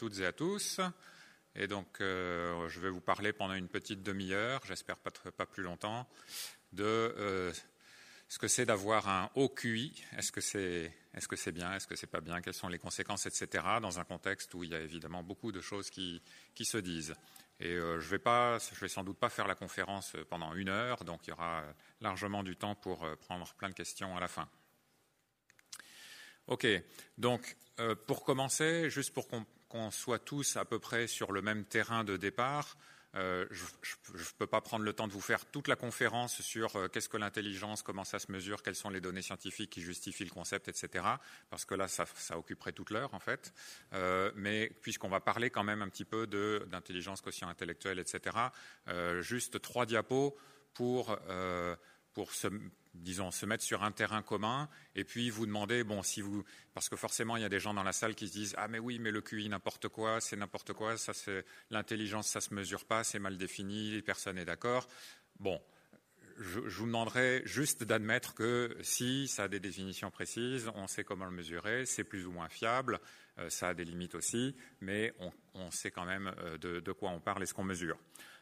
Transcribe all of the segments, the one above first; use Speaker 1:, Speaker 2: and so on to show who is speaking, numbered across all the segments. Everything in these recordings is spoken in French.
Speaker 1: toutes et à tous. Et donc, euh, je vais vous parler pendant une petite demi-heure, j'espère pas, plus longtemps, de euh, ce que c'est d'avoir un haut QI. Est-ce que c'est est -ce c'est bien Est-ce que c'est pas bien Quelles sont les conséquences, etc. Dans un contexte où il y a évidemment beaucoup de choses qui, se disent. Et euh, je vais pas, je vais sans doute pas faire la conférence pendant une heure, donc il y aura largement du temps pour prendre plein de questions à la fin. Ok, donc pour commencer, juste pour qu'on qu'on soit tous à peu près sur le même terrain de départ. Euh, je ne peux pas prendre le temps de vous faire toute la conférence sur euh, qu'est-ce que l'intelligence, comment ça se mesure, quelles sont les données scientifiques qui justifient le concept, etc. Parce que là, ça, occuperait toute l'heure, en fait. Euh, mais puisqu'on va parler quand même un petit peu d'intelligence quotient intellectuelle, etc., juste trois diapos pour, pour se, disons, se mettre sur un terrain commun et puis vous demander, bon, si vous, parce que forcément il y a des gens dans la salle qui se disent, ah mais oui, mais le QI n'importe quoi, c'est n'importe quoi, ça c'est l'intelligence, ça se mesure pas, c'est mal défini, personne n'est d'accord. Bon, je, vous demanderai juste d'admettre que si ça a des définitions précises, on sait comment le mesurer, c'est plus ou moins fiable, euh, ça a des limites aussi, mais on, sait quand même euh, de, de quoi on parle et ce qu'on mesure.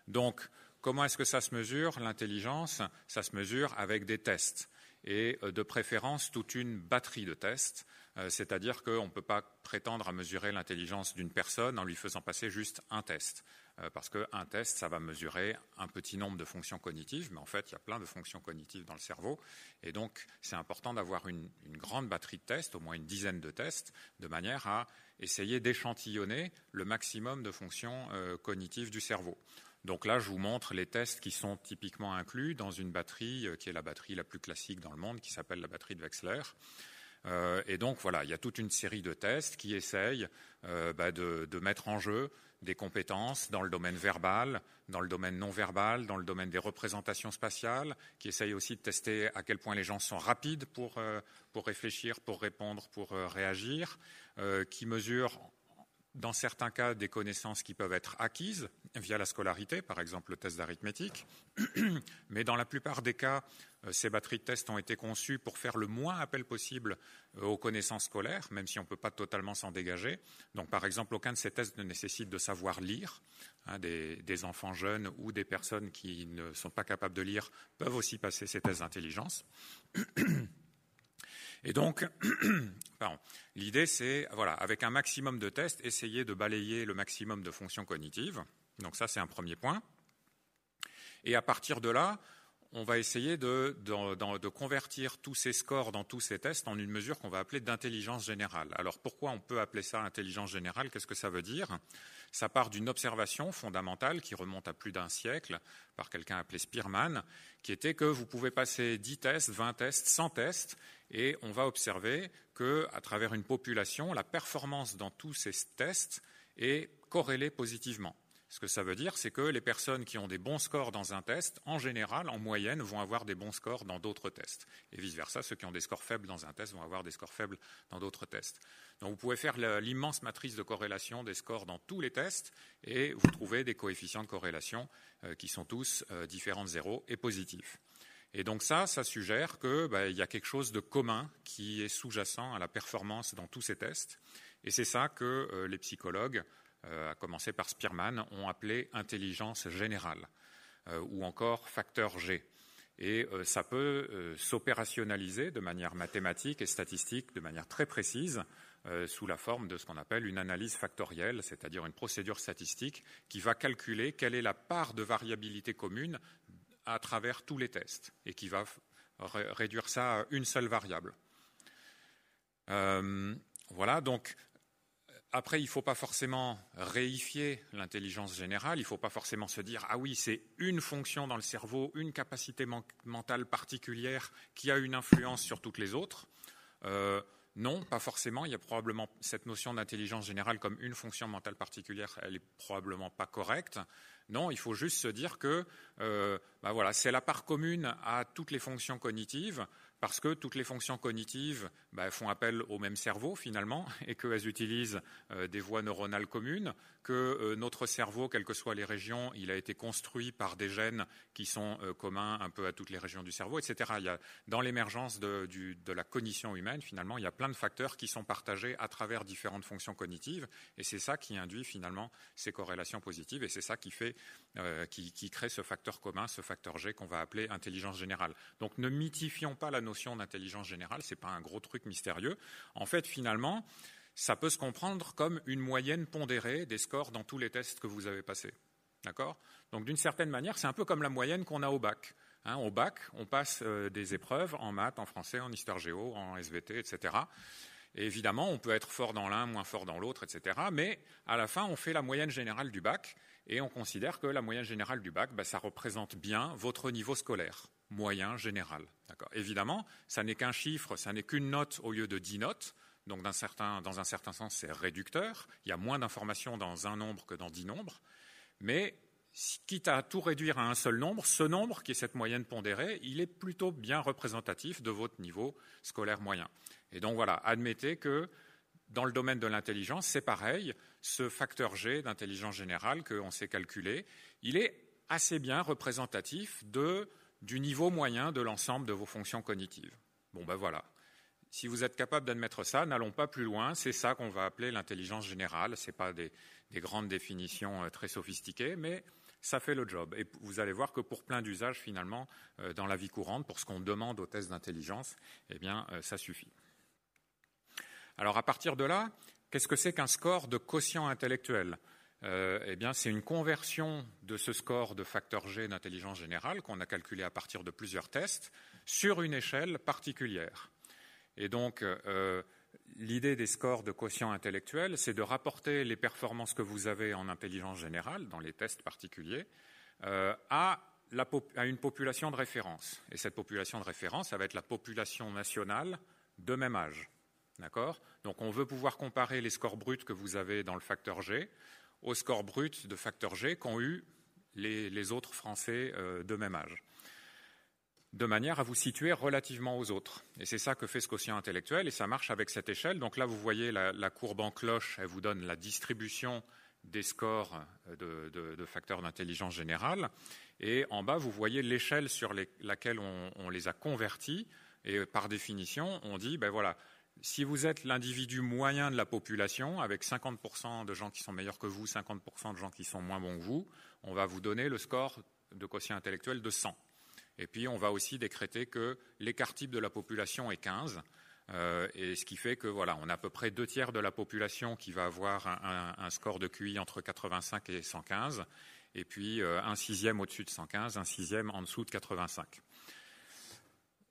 Speaker 1: Donc, Comment est-ce que ça se mesure L'intelligence, ça se mesure avec des tests. Et euh, de préférence toute une batterie de tests, euh, c'est-à-dire qu'on ne peut pas prétendre à mesurer l'intelligence d'une personne en lui faisant passer juste un test, euh, parce qu'un test, ça va mesurer un petit nombre de fonctions cognitives, mais en fait, il y a plein de fonctions cognitives dans le cerveau, et donc c'est important d'avoir une, grande batterie de tests, au moins une dizaine de tests, de manière à essayer d'échantillonner le maximum de fonctions cognitives du cerveau. Donc là, je vous montre les tests qui sont typiquement inclus dans une batterie euh, qui est la batterie la plus classique dans le monde, qui s'appelle la batterie de Wechsler. Euh, et donc voilà, il y a toute une série de tests qui essayent euh, bah, de, mettre en jeu des compétences dans le domaine verbal, dans le domaine non verbal, dans le domaine des représentations spatiales, qui essayent aussi de tester à quel point les gens sont rapides pour, pour réfléchir, pour répondre, pour réagir, qui mesurent dans certains cas des connaissances qui peuvent être acquises via la scolarité, par exemple le test d'arithmétique, mais dans la plupart des cas, euh, ces batteries de tests ont été conçues pour faire le moins appel possible euh, aux connaissances scolaires, même si on ne peut pas totalement s'en dégager. Donc, par exemple, aucun de ces tests ne nécessite de savoir lire. Hein, des, des, enfants jeunes ou des personnes qui ne sont pas capables de lire peuvent aussi passer ces tests d'intelligence. Et donc, l'idée, c'est, avec un maximum de tests, essayer de balayer le maximum de fonctions cognitives. Donc ça, c'est un premier point. Et à partir de là, on va essayer de, convertir tous ces scores dans tous ces tests en une mesure qu'on va appeler d'intelligence générale. Alors pourquoi on peut appeler ça intelligence générale? Qu'est-ce que ça veut dire? Ça part d'une observation fondamentale qui remonte à plus d'un siècle par quelqu'un appelé Spearman, qui était que vous pouvez passer 10 tests, 20 tests, 100 tests, et on va observer qu'à travers une population, la performance dans tous ces tests est corrélée positivement. Ce que ça veut dire, c'est que les personnes qui ont des bons scores dans un test, en général, en moyenne, vont avoir des bons scores dans d'autres tests. Et vice-versa, ceux qui ont des scores faibles dans un test vont avoir des scores faibles dans d'autres tests. Donc vous pouvez faire l'immense matrice de corrélation des scores dans tous les tests et vous trouvez des coefficients de corrélation euh, qui sont tous euh, différents de zéro et positifs. Et donc ça, ça suggère qu'il bah, y a quelque chose de commun qui est sous-jacent à la performance dans tous ces tests. Et c'est ça que euh, les psychologues, à commencer par Spearman, ont appelé intelligence générale, euh, ou encore facteur G. Et ça peut s'opérationnaliser de manière mathématique et statistique, de manière très précise, sous la forme de ce qu'on appelle une analyse factorielle, c'est-à-dire une procédure statistique qui va calculer quelle est la part de variabilité commune à travers tous les tests et qui va réduire ça à une seule variable. Euh, voilà, donc après, il ne faut pas forcément réifier l'intelligence générale, il ne faut pas forcément se dire ah oui, c'est une fonction dans le cerveau, une capacité mentale particulière qui a une influence sur toutes les autres. Euh, non, pas forcément. Il y a probablement cette notion d'intelligence générale comme une fonction mentale particulière, elle est probablement pas correcte. Non, il faut juste se dire que euh, bah voilà, c'est la part commune à toutes les fonctions cognitives parce que toutes les fonctions cognitives bah, font appel au même cerveau finalement et qu'elles utilisent euh, des voies neuronales communes, que euh, notre cerveau, quelles que soient les régions, il a été construit par des gènes qui sont euh, communs un peu à toutes les régions du cerveau, etc. Il y a, dans l'émergence de, la cognition humaine, finalement, il y a plein de facteurs qui sont partagés à travers différentes fonctions cognitives et c'est ça qui induit finalement ces corrélations positives et c'est ça qui, fait, qui crée ce facteur commun, ce facteur G qu'on va appeler intelligence générale. Donc ne mythifions pas la notion d'intelligence générale, ce n'est pas un gros truc mystérieux. En fait, finalement, ça peut se comprendre comme une moyenne pondérée des scores dans tous les tests que vous avez passés. D'accord? Donc, d'une certaine manière, c'est un peu comme la moyenne qu'on a au bac. Hein, au bac, on passe euh, des épreuves en maths, en français, en histoire géo, en SVT, etc. Et évidemment, on peut être fort dans l'un, moins fort dans l'autre, etc. Mais à la fin, on fait la moyenne générale du bac et on considère que la moyenne générale du bac, bah, ça représente bien votre niveau scolaire moyen général. Évidemment, ça n'est qu'un chiffre, ça n'est qu'une note au lieu de dix notes. Donc, dans, un certain sens, c'est réducteur. Il y a moins d'informations dans un nombre que dans dix nombres. Mais quitte à tout réduire à un seul nombre, ce nombre, qui est cette moyenne pondérée, il est plutôt bien représentatif de votre niveau scolaire moyen. Et donc voilà, admettez que dans le domaine de l'intelligence, c'est pareil. Ce facteur G d'intelligence générale qu'on sait calculer, il est assez bien représentatif de du niveau moyen de l'ensemble de vos fonctions cognitives. Bon, ben voilà. Si vous êtes capable d'admettre ça, n'allons pas plus loin. C'est ça qu'on va appeler l'intelligence générale. Ce n'est pas des, grandes définitions euh, très sophistiquées, mais ça fait le job. Et vous allez voir que pour plein d'usages, finalement, euh, dans la vie courante, pour ce qu'on demande aux tests d'intelligence, eh bien, euh, ça suffit. Alors, à partir de là, qu'est-ce que c'est qu'un score de quotient intellectuel? Euh, eh bien, c'est une conversion de ce score de facteur G d'intelligence générale qu'on a calculé à partir de plusieurs tests sur une échelle particulière. Et donc, euh, l'idée des scores de quotient intellectuel, c'est de rapporter les performances que vous avez en intelligence générale, dans les tests particuliers, euh, à, une population de référence. Et cette population de référence, ça va être la population nationale de même âge. D'accord? Donc, on veut pouvoir comparer les scores bruts que vous avez dans le facteur G au score brut de facteur G qu'ont eu les, autres Français euh, de même âge, de manière à vous situer relativement aux autres. Et c'est ça que fait ce quotient intellectuel, et ça marche avec cette échelle. Donc là, vous voyez la, courbe en cloche, elle vous donne la distribution des scores de, de, facteurs d'intelligence générale, et en bas, vous voyez l'échelle sur laquelle on, on les a convertis, et par définition, on dit, ben voilà, si vous êtes l'individu moyen de la population, avec 50% de gens qui sont meilleurs que vous, 50% de gens qui sont moins bons que vous, on va vous donner le score de quotient intellectuel de 100. Et puis, on va aussi décréter que l'écart type de la population est 15. Euh, et ce qui fait que voilà, on a à peu près deux tiers de la population qui va avoir un, score de QI entre 85 et 115, et puis euh, un sixième au-dessus de 115, un sixième en dessous de 85.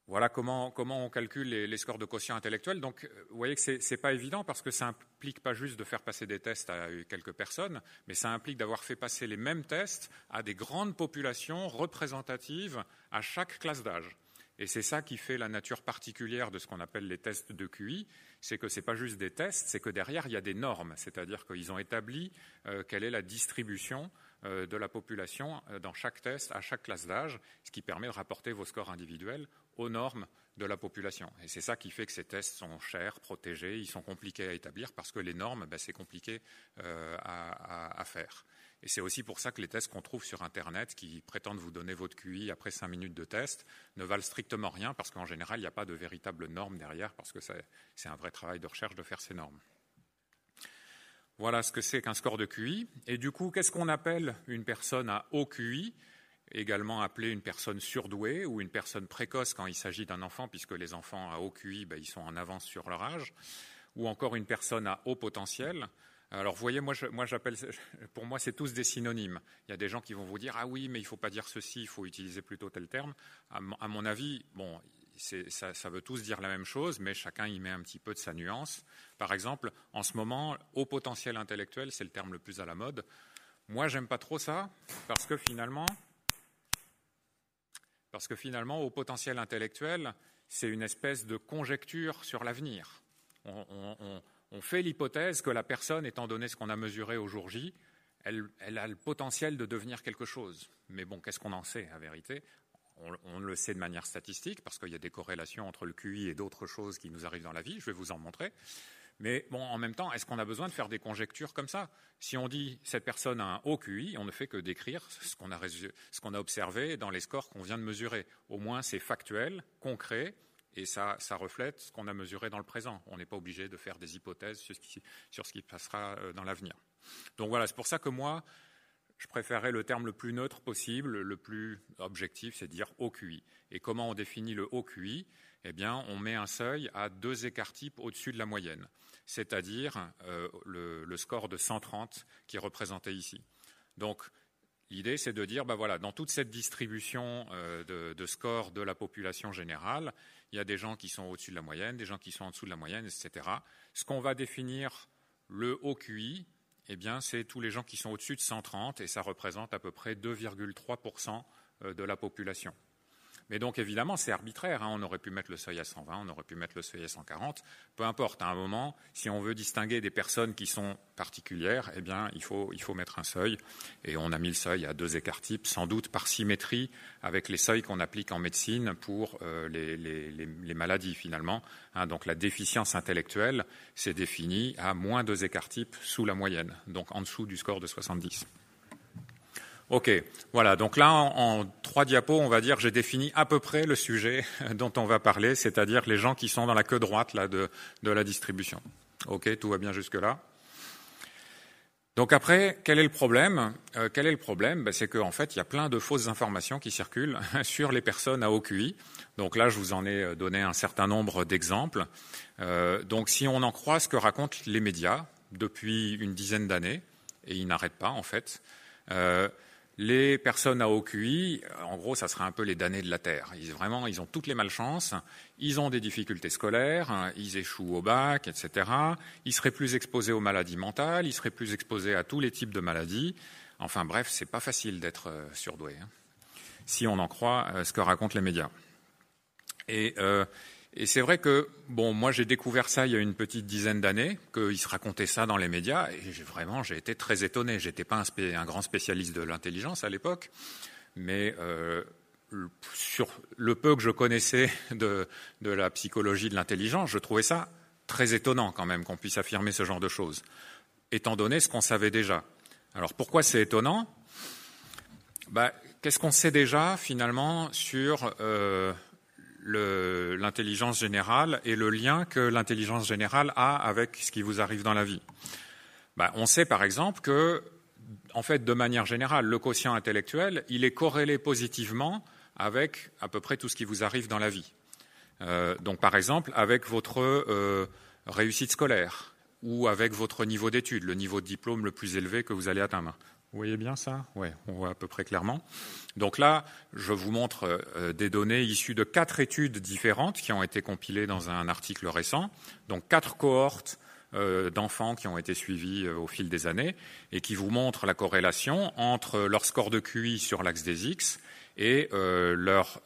Speaker 1: Voilà comment, on calcule les, scores de quotient intellectuel. Donc, euh, vous voyez que ce n'est pas évident parce que ça implique pas juste de faire passer des tests à quelques personnes, mais ça implique d'avoir fait passer les mêmes tests à des grandes populations représentatives à chaque classe d'âge. Et c'est ça qui fait la nature particulière de ce qu'on appelle les tests de QI, c'est que ce n'est pas juste des tests, c'est que derrière, il y a des normes, c'est-à-dire qu'ils ont établi euh, quelle est la distribution de la population dans chaque test, à chaque classe d'âge, ce qui permet de rapporter vos scores individuels aux normes de la population. Et c'est ça qui fait que ces tests sont chers, protégés, ils sont compliqués à établir parce que les normes, ben, c'est compliqué euh, à, faire. Et c'est aussi pour ça que les tests qu'on trouve sur Internet, qui prétendent vous donner votre QI après cinq minutes de test, ne valent strictement rien parce qu'en général, il n'y a pas de véritable norme derrière parce que c'est un vrai travail de recherche de faire ces normes. Voilà ce que c'est qu'un score de QI. Et du coup, qu'est-ce qu'on appelle une personne à haut QI également appelée une personne surdouée ou une personne précoce quand il s'agit d'un enfant, puisque les enfants à haut QI, ben, ils sont en avance sur leur âge, ou encore une personne à haut potentiel. Alors, vous voyez, moi, j'appelle, pour moi, c'est tous des synonymes. Il y a des gens qui vont vous dire, ah oui, mais il ne faut pas dire ceci, il faut utiliser plutôt tel terme. À, mon avis, bon, ça, veut tous dire la même chose, mais chacun y met un petit peu de sa nuance. Par exemple, en ce moment, haut potentiel intellectuel, c'est le terme le plus à la mode. Moi, j'aime pas trop ça, parce que finalement, parce que finalement, au potentiel intellectuel, c'est une espèce de conjecture sur l'avenir. On, fait l'hypothèse que la personne, étant donné ce qu'on a mesuré au jour J, elle, a le potentiel de devenir quelque chose. Mais bon, qu'est-ce qu'on en sait, à vérité? On, le sait de manière statistique parce qu'il y a des corrélations entre le QI et d'autres choses qui nous arrivent dans la vie. Je vais vous en montrer. Mais bon, en même temps, est-ce qu'on a besoin de faire des conjectures comme ça? Si on dit cette personne a un haut QI, on ne fait que décrire ce qu'on a, observé dans les scores qu'on vient de mesurer. Au moins, c'est factuel, concret, et ça, reflète ce qu'on a mesuré dans le présent. On n'est pas obligé de faire des hypothèses sur ce qui, sur ce qui passera euh, dans l'avenir. Donc voilà, c'est pour ça que moi, je préférerais le terme le plus neutre possible, le plus objectif, c'est dire haut QI. Et comment on définit le haut QI? Eh bien, on met un seuil à deux écarts types au-dessus de la moyenne, c'est-à-dire euh, le, score de 130 qui est représenté ici. Donc, l'idée, c'est de dire, ben voilà, dans toute cette distribution euh, de, de scores de la population générale, il y a des gens qui sont au-dessus de la moyenne, des gens qui sont en dessous de la moyenne, etc. Ce qu'on va définir le haut QI, eh bien, c'est tous les gens qui sont au-dessus de 130 et ça représente à peu près 2,3% euh, de la population. Mais donc, évidemment, c'est arbitraire. Hein. On aurait pu mettre le seuil à 120, on aurait pu mettre le seuil à 140. Peu importe. À un moment, si on veut distinguer des personnes qui sont particulières, eh bien, il faut, mettre un seuil. Et on a mis le seuil à deux écarts types, sans doute par symétrie avec les seuils qu'on applique en médecine pour euh, les, maladies, finalement. Hein. donc, la déficience intellectuelle, c'est défini à moins deux écarts types sous la moyenne, donc en dessous du score de 70. Ok, voilà. Donc là, en, trois diapos, on va dire, j'ai défini à peu près le sujet dont on va parler, c'est-à-dire les gens qui sont dans la queue droite là de, la distribution. Ok, tout va bien jusque là. Donc après, quel est le problème? Euh, Quel est le problème? Ben, C'est qu'en fait, il y a plein de fausses informations qui circulent sur les personnes à haut QI. Donc là, je vous en ai euh, donné un certain nombre d'exemples. Euh, donc si on en croit ce que racontent les médias depuis une dizaine d'années, et ils n'arrêtent pas en fait, les personnes à haut QI, en gros, ça serait un peu les damnés de la Terre. Ils, vraiment, ils ont toutes les malchances, ils ont des difficultés scolaires, ils échouent au bac, etc. Ils seraient plus exposés aux maladies mentales, ils seraient plus exposés à tous les types de maladies. Enfin bref, c'est pas facile d'être euh, surdoué, hein, si on en croit euh, ce que racontent les médias. Et euh, et c'est vrai que, bon, moi j'ai découvert ça il y a une petite dizaine d'années, qu'il se racontait ça dans les médias, et vraiment j'ai été très étonné. J'étais pas un, grand spécialiste de l'intelligence à l'époque, mais euh, sur le peu que je connaissais de, de la psychologie de l'intelligence, je trouvais ça très étonnant quand même qu'on puisse affirmer ce genre de choses, étant donné ce qu'on savait déjà. Alors pourquoi c'est étonnant? Bah, Qu'est-ce qu'on sait déjà finalement sur euh, l'intelligence générale et le lien que l'intelligence générale a avec ce qui vous arrive dans la vie. Ben, on sait par exemple que, en fait, de manière générale, le quotient intellectuel, il est corrélé positivement avec à peu près tout ce qui vous arrive dans la vie. Euh, donc, par exemple, avec votre euh, réussite scolaire ou avec votre niveau d'études, le niveau de diplôme le plus élevé que vous allez atteindre. Vous voyez bien ça? Oui, on voit à peu près clairement. Donc là, je vous montre euh, des données issues de quatre études différentes qui ont été compilées dans un article récent. Donc quatre cohortes euh, d'enfants qui ont été suivis euh, au fil des années et qui vous montrent la corrélation entre leur score de QI sur l'axe des X et leur,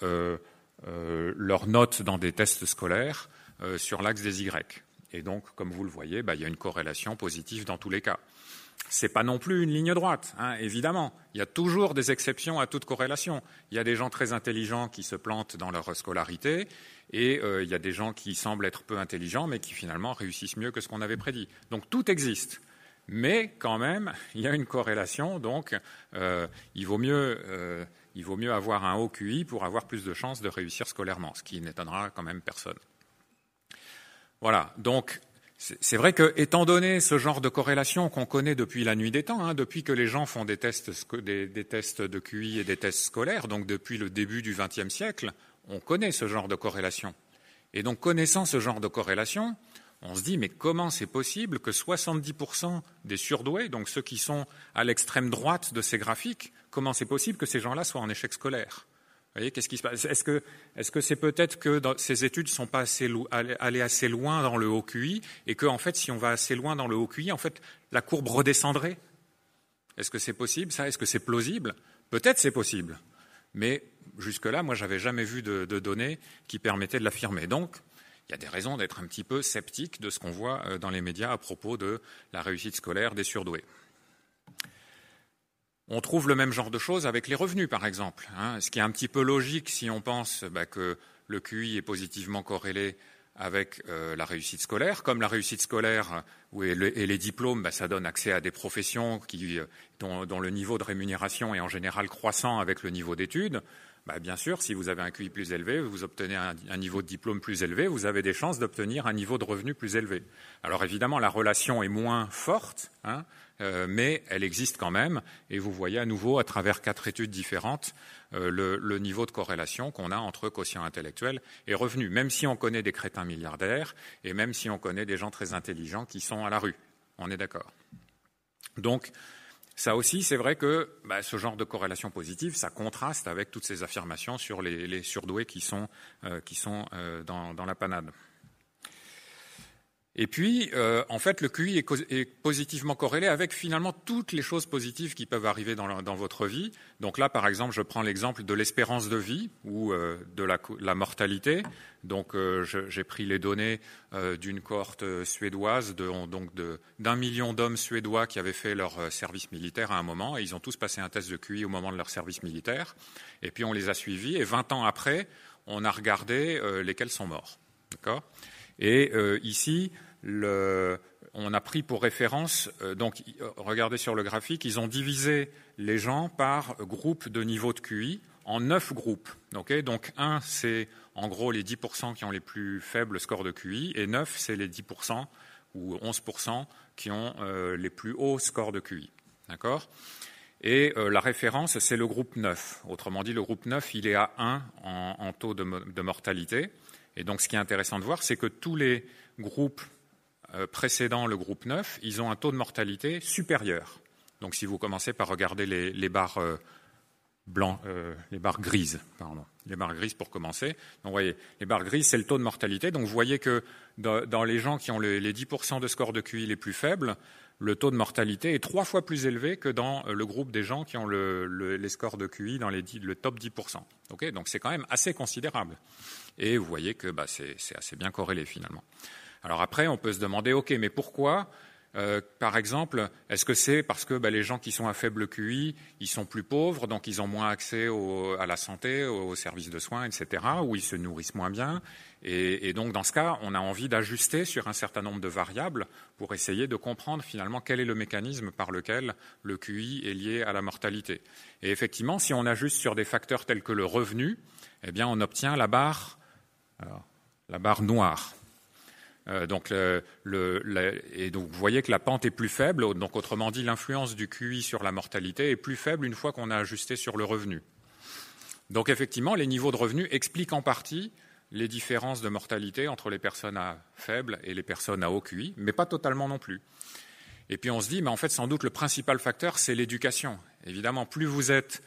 Speaker 1: note dans des tests scolaires sur l'axe des Y. Et donc, comme vous le voyez, bah, il y a une corrélation positive dans tous les cas. C'est pas non plus une ligne droite, hein, évidemment. Il y a toujours des exceptions à toute corrélation. Il y a des gens très intelligents qui se plantent dans leur scolarité, et euh, il y a des gens qui semblent être peu intelligents, mais qui finalement réussissent mieux que ce qu'on avait prédit. Donc tout existe. Mais quand même, il y a une corrélation, donc euh, il, vaut mieux, euh, il vaut mieux avoir un haut QI pour avoir plus de chances de réussir scolairement, ce qui n'étonnera quand même personne. Voilà, donc c'est vrai que, étant donné ce genre de corrélation qu'on connaît depuis la nuit des temps, hein, depuis que les gens font des tests, des, tests, de QI et des tests scolaires, donc depuis le début du XXe siècle, on connaît ce genre de corrélation. Et donc, connaissant ce genre de corrélation, on se dit, mais comment c'est possible que 70% des surdoués, donc ceux qui sont à l'extrême droite de ces graphiques, comment c'est possible que ces gens-là soient en échec scolaire? Voyez, qu'est-ce qui se passe? Est-ce que c'est peut-être que ces études sont pas assez allées assez loin dans le haut QI et que en fait, si on va assez loin dans le haut QI, en fait, la courbe redescendrait? Est-ce que c'est possible ça? Est-ce que c'est plausible? Peut-être c'est possible, mais jusque-là, moi, j'avais jamais vu de, de, données qui permettaient de l'affirmer. Donc, il y a des raisons d'être un petit peu sceptique de ce qu'on voit euh, dans les médias à propos de la réussite scolaire des surdoués. On trouve le même genre de choses avec les revenus, par exemple. Hein, ce qui est un petit peu logique si on pense bah, que le QI est positivement corrélé avec euh, la réussite scolaire. Comme la réussite scolaire et, les diplômes, bah, ça donne accès à des professions qui, euh, dont, le niveau de rémunération est en général croissant avec le niveau d'études. Bah, bien sûr, si vous avez un QI plus élevé, vous obtenez un, niveau de diplôme plus élevé, vous avez des chances d'obtenir un niveau de revenu plus élevé. Alors évidemment, la relation est moins forte, hein, euh, mais elle existe quand même, et vous voyez à nouveau, à travers quatre études différentes, euh, le, niveau de corrélation qu'on a entre quotient intellectuel et revenu, même si on connaît des crétins milliardaires, et même si on connaît des gens très intelligents qui sont à la rue. On est d'accord. Donc, ça aussi, c'est vrai que bah, ce genre de corrélation positive, ça contraste avec toutes ces affirmations sur les, surdoués qui sont, euh, dans, la panade. Et puis, euh, en fait, le QI est, positivement corrélé avec finalement toutes les choses positives qui peuvent arriver dans, votre vie. Donc là, par exemple, je prends l'exemple de l'espérance de vie ou euh, de la, mortalité. Donc, euh, j'ai pris les données d'une cohorte suédoise, donc d'un million d'hommes suédois qui avaient fait leur service militaire à un moment, et ils ont tous passé un test de QI au moment de leur service militaire. Et puis, on les a suivis, et 20 ans après, on a regardé lesquels sont morts. D'accord? Et euh, ici, on a pris pour référence, euh, donc regardez sur le graphique, ils ont divisé les gens par groupe de niveau de QI en neuf groupes. donc un, c'est en gros les 10% qui ont les plus faibles scores de QI, et neuf, c'est les 10% ou 11% qui ont euh, les plus hauts scores de QI. D'accord? Et la référence, c'est le groupe 9. Autrement dit, le groupe 9, il est à 1 en, taux de mortalité. Et donc, ce qui est intéressant de voir, c'est que tous les groupes euh, précédant le groupe 9, ils ont un taux de mortalité supérieur. Donc, si vous commencez par regarder les, barres euh, euh, les barres grises, pardon, les barres grises pour commencer. Donc, vous voyez, les barres grises, c'est le taux de mortalité. Donc, vous voyez que dans, les gens qui ont les, 10% de score de QI les plus faibles, le taux de mortalité est trois fois plus élevé que dans le groupe des gens qui ont les scores de QI dans le top 10%. donc c'est quand même assez considérable. Et vous voyez que bah, c'est assez bien corrélé finalement. Alors après, on peut se demander, OK, mais pourquoi euh, par exemple, est-ce que c'est parce que bah, les gens qui sont à faible QI, ils sont plus pauvres, donc ils ont moins accès à la santé, aux services de soins, etc., ou ils se nourrissent moins bien? Et, donc dans ce cas, on a envie d'ajuster sur un certain nombre de variables pour essayer de comprendre finalement quel est le mécanisme par lequel le QI est lié à la mortalité. Et effectivement, si on ajuste sur des facteurs tels que le revenu, eh bien on obtient la barre la barre noire. Euh, donc, vous voyez que la pente est plus faible. Donc, autrement dit, l'influence du QI sur la mortalité est plus faible une fois qu'on a ajusté sur le revenu. Donc, effectivement, les niveaux de revenu expliquent en partie les différences de mortalité entre les personnes à faible et les personnes à haut QI, mais pas totalement non plus. Et puis on se dit, mais en fait, sans doute, le principal facteur, c'est l'éducation. Évidemment, plus vous êtes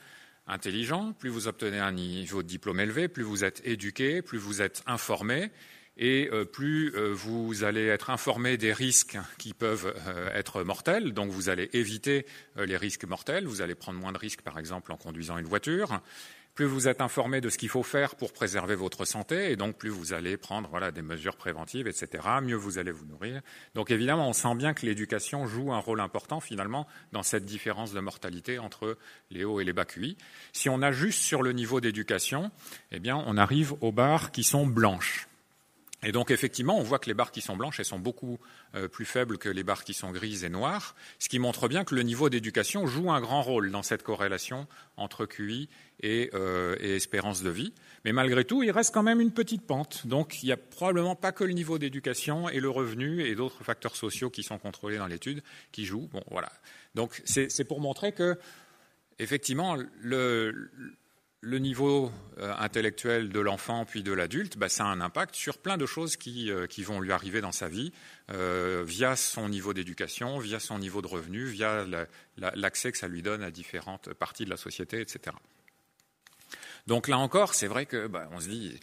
Speaker 1: intelligent, plus vous obtenez un niveau de diplôme élevé, plus vous êtes éduqué, plus vous êtes informé, et euh, plus euh, vous allez être informé des risques qui peuvent euh, être mortels, donc vous allez éviter les risques mortels, vous allez prendre moins de risques par exemple en conduisant une voiture, plus vous êtes informé de ce qu'il faut faire pour préserver votre santé, et donc plus vous allez prendre voilà, des mesures préventives, etc., mieux vous allez vous nourrir. Donc évidemment, on sent bien que l'éducation joue un rôle important finalement dans cette différence de mortalité entre les hauts et les bas QI. Si on ajuste sur le niveau d'éducation, eh bien, on arrive aux barres qui sont blanches. Et donc effectivement, on voit que les barres qui sont blanches, elles sont beaucoup euh, plus faibles que les barres qui sont grises et noires, ce qui montre bien que le niveau d'éducation joue un grand rôle dans cette corrélation entre QI euh, et, espérance de vie. Mais malgré tout, il reste quand même une petite pente. Donc il n'y a probablement pas que le niveau d'éducation et le revenu et d'autres facteurs sociaux qui sont contrôlés dans l'étude qui jouent. Bon, voilà. Donc c'est pour montrer que effectivement le le niveau euh, intellectuel de l'enfant puis de l'adulte, bah, ça a un impact sur plein de choses qui, euh, vont lui arriver dans sa vie, euh, via son niveau d'éducation, via son niveau de revenu, via l'accès que ça lui donne à différentes parties de la société, etc. Donc là encore, c'est vrai que bah, on se dit,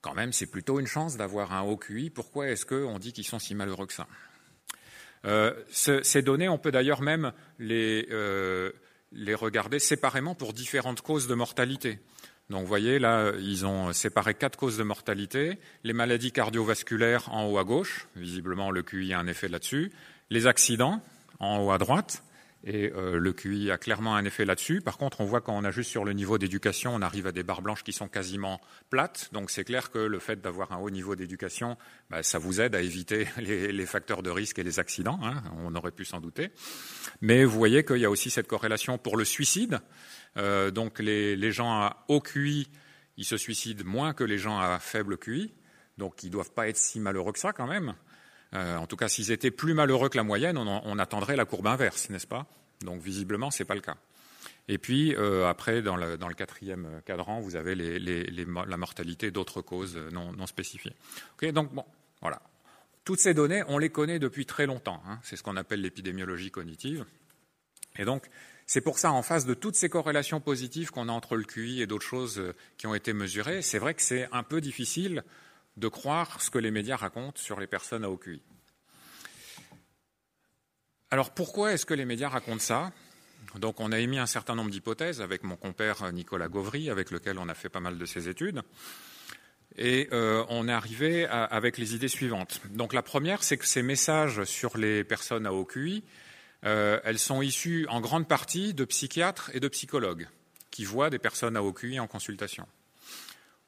Speaker 1: quand même, c'est plutôt une chance d'avoir un haut QI. Pourquoi est-ce qu'on dit qu'ils sont si malheureux que ça? Ces données, on peut d'ailleurs même les les regarder séparément pour différentes causes de mortalité. Donc vous voyez, là, ils ont séparé quatre causes de mortalité. Les maladies cardiovasculaires en haut à gauche, visiblement le QI a un effet là-dessus. Les accidents en haut à droite. Et euh, le QI a clairement un effet là-dessus. Par contre, on voit quand on a juste sur le niveau d'éducation, on arrive à des barres blanches qui sont quasiment plates. Donc c'est clair que le fait d'avoir un haut niveau d'éducation, bah, ça vous aide à éviter les, facteurs de risque et les accidents. Hein. on aurait pu s'en douter. Mais vous voyez qu'il y a aussi cette corrélation pour le suicide. Euh, donc les, gens à haut QI, se suicident moins que les gens à faible QI. Donc ils ne doivent pas être si malheureux que ça quand même. Euh, en tout cas, s'ils étaient plus malheureux que la moyenne, on, attendrait la courbe inverse, n'est-ce pas? Donc visiblement, ce n'est pas le cas. Et puis euh, après, dans le, quatrième cadran, vous avez la mortalité d'autres causes non, spécifiées. donc bon, voilà. Toutes ces données, on les connaît depuis très longtemps. Hein. C'est ce qu'on appelle l'épidémiologie cognitive. Et donc, c'est pour ça, en face de toutes ces corrélations positives qu'on a entre le QI et d'autres choses euh, qui ont été mesurées, c'est vrai que c'est un peu difficile de croire ce que les médias racontent sur les personnes à haut QI. Alors pourquoi est-ce que les médias racontent ça? Donc on a émis un certain nombre d'hypothèses avec mon compère Nicolas Gauvry, avec lequel on a fait pas mal de ces études. Et euh, on est arrivé avec les idées suivantes. Donc la première, c'est que ces messages sur les personnes à haut QI, euh, elles sont issues en grande partie de psychiatres et de psychologues qui voient des personnes à haut QI en consultation.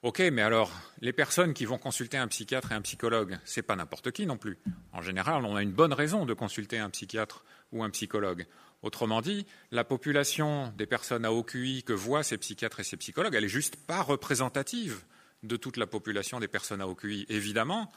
Speaker 1: Ok, mais alors, les personnes qui vont consulter un psychiatre et un psychologue, c'est pas n'importe qui non plus. En général, on a une bonne raison de consulter un psychiatre ou un psychologue. Autrement dit, la population des personnes à haut QI que voient ces psychiatres et ces psychologues, elle est juste pas représentative de toute la population des personnes à haut QI. Évidemment,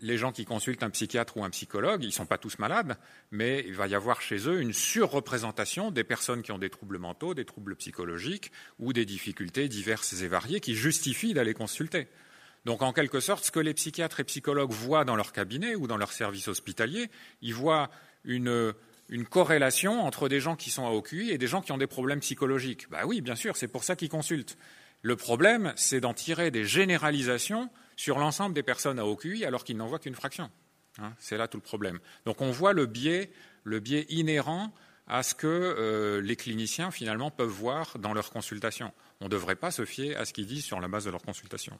Speaker 1: les gens qui consultent un psychiatre ou un psychologue, ils ne sont pas tous malades, mais il va y avoir chez eux une surreprésentation des personnes qui ont des troubles mentaux, des troubles psychologiques ou des difficultés diverses et variées qui justifient d'aller consulter. Donc, en quelque sorte, ce que les psychiatres et psychologues voient dans leur cabinet ou dans leur service hospitalier, ils voient une, corrélation entre des gens qui sont à haut QI et des gens qui ont des problèmes psychologiques. Ben oui, bien sûr, c'est pour ça qu'ils consultent. Le problème, c'est d'en tirer des généralisations sur l'ensemble des personnes à haut QI alors qu'ils n'en voient qu'une fraction. Hein, c'est là tout le problème. Donc on voit le biais, le biais inhérent à ce que euh, les cliniciens finalement peuvent voir dans leur consultation. On ne devrait pas se fier à ce qu'ils disent sur la base de leur consultation.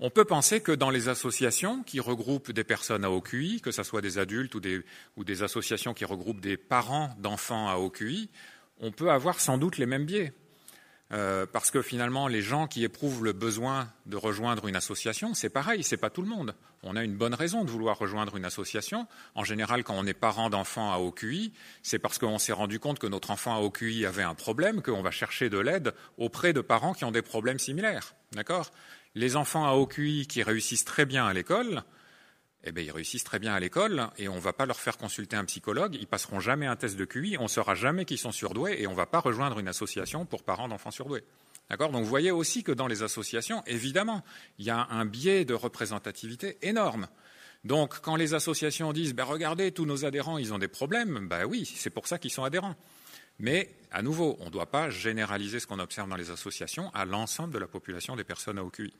Speaker 1: On peut penser que dans les associations qui regroupent des personnes à haut QI, que ce soit des adultes ou des, ou des associations qui regroupent des parents d'enfants à haut QI, on peut avoir sans doute les mêmes biais. Euh, parce que finalement, les gens qui éprouvent le besoin de rejoindre une association, c'est pareil, c'est pas tout le monde. On a une bonne raison de vouloir rejoindre une association. En général, quand on est parent d'enfants à OQI, c'est parce qu'on s'est rendu compte que notre enfant à OQI avait un problème, qu'on va chercher de l'aide auprès de parents qui ont des problèmes similaires. D'accord? Les enfants à OQI qui réussissent très bien à l'école, eh bien, ils réussissent très bien à l'école et on ne va pas leur faire consulter un psychologue, ils passeront jamais un test de QI, on ne saura jamais qu'ils sont surdoués et on ne va pas rejoindre une association pour parents d'enfants surdoués. D'accord? Donc vous voyez aussi que dans les associations, évidemment, il y a un biais de représentativité énorme. Donc quand les associations disent ben, regardez, tous nos adhérents, ils ont des problèmes, ben oui, c'est pour ça qu'ils sont adhérents. Mais à nouveau, on ne doit pas généraliser ce qu'on observe dans les associations à l'ensemble de la population des personnes à OQI.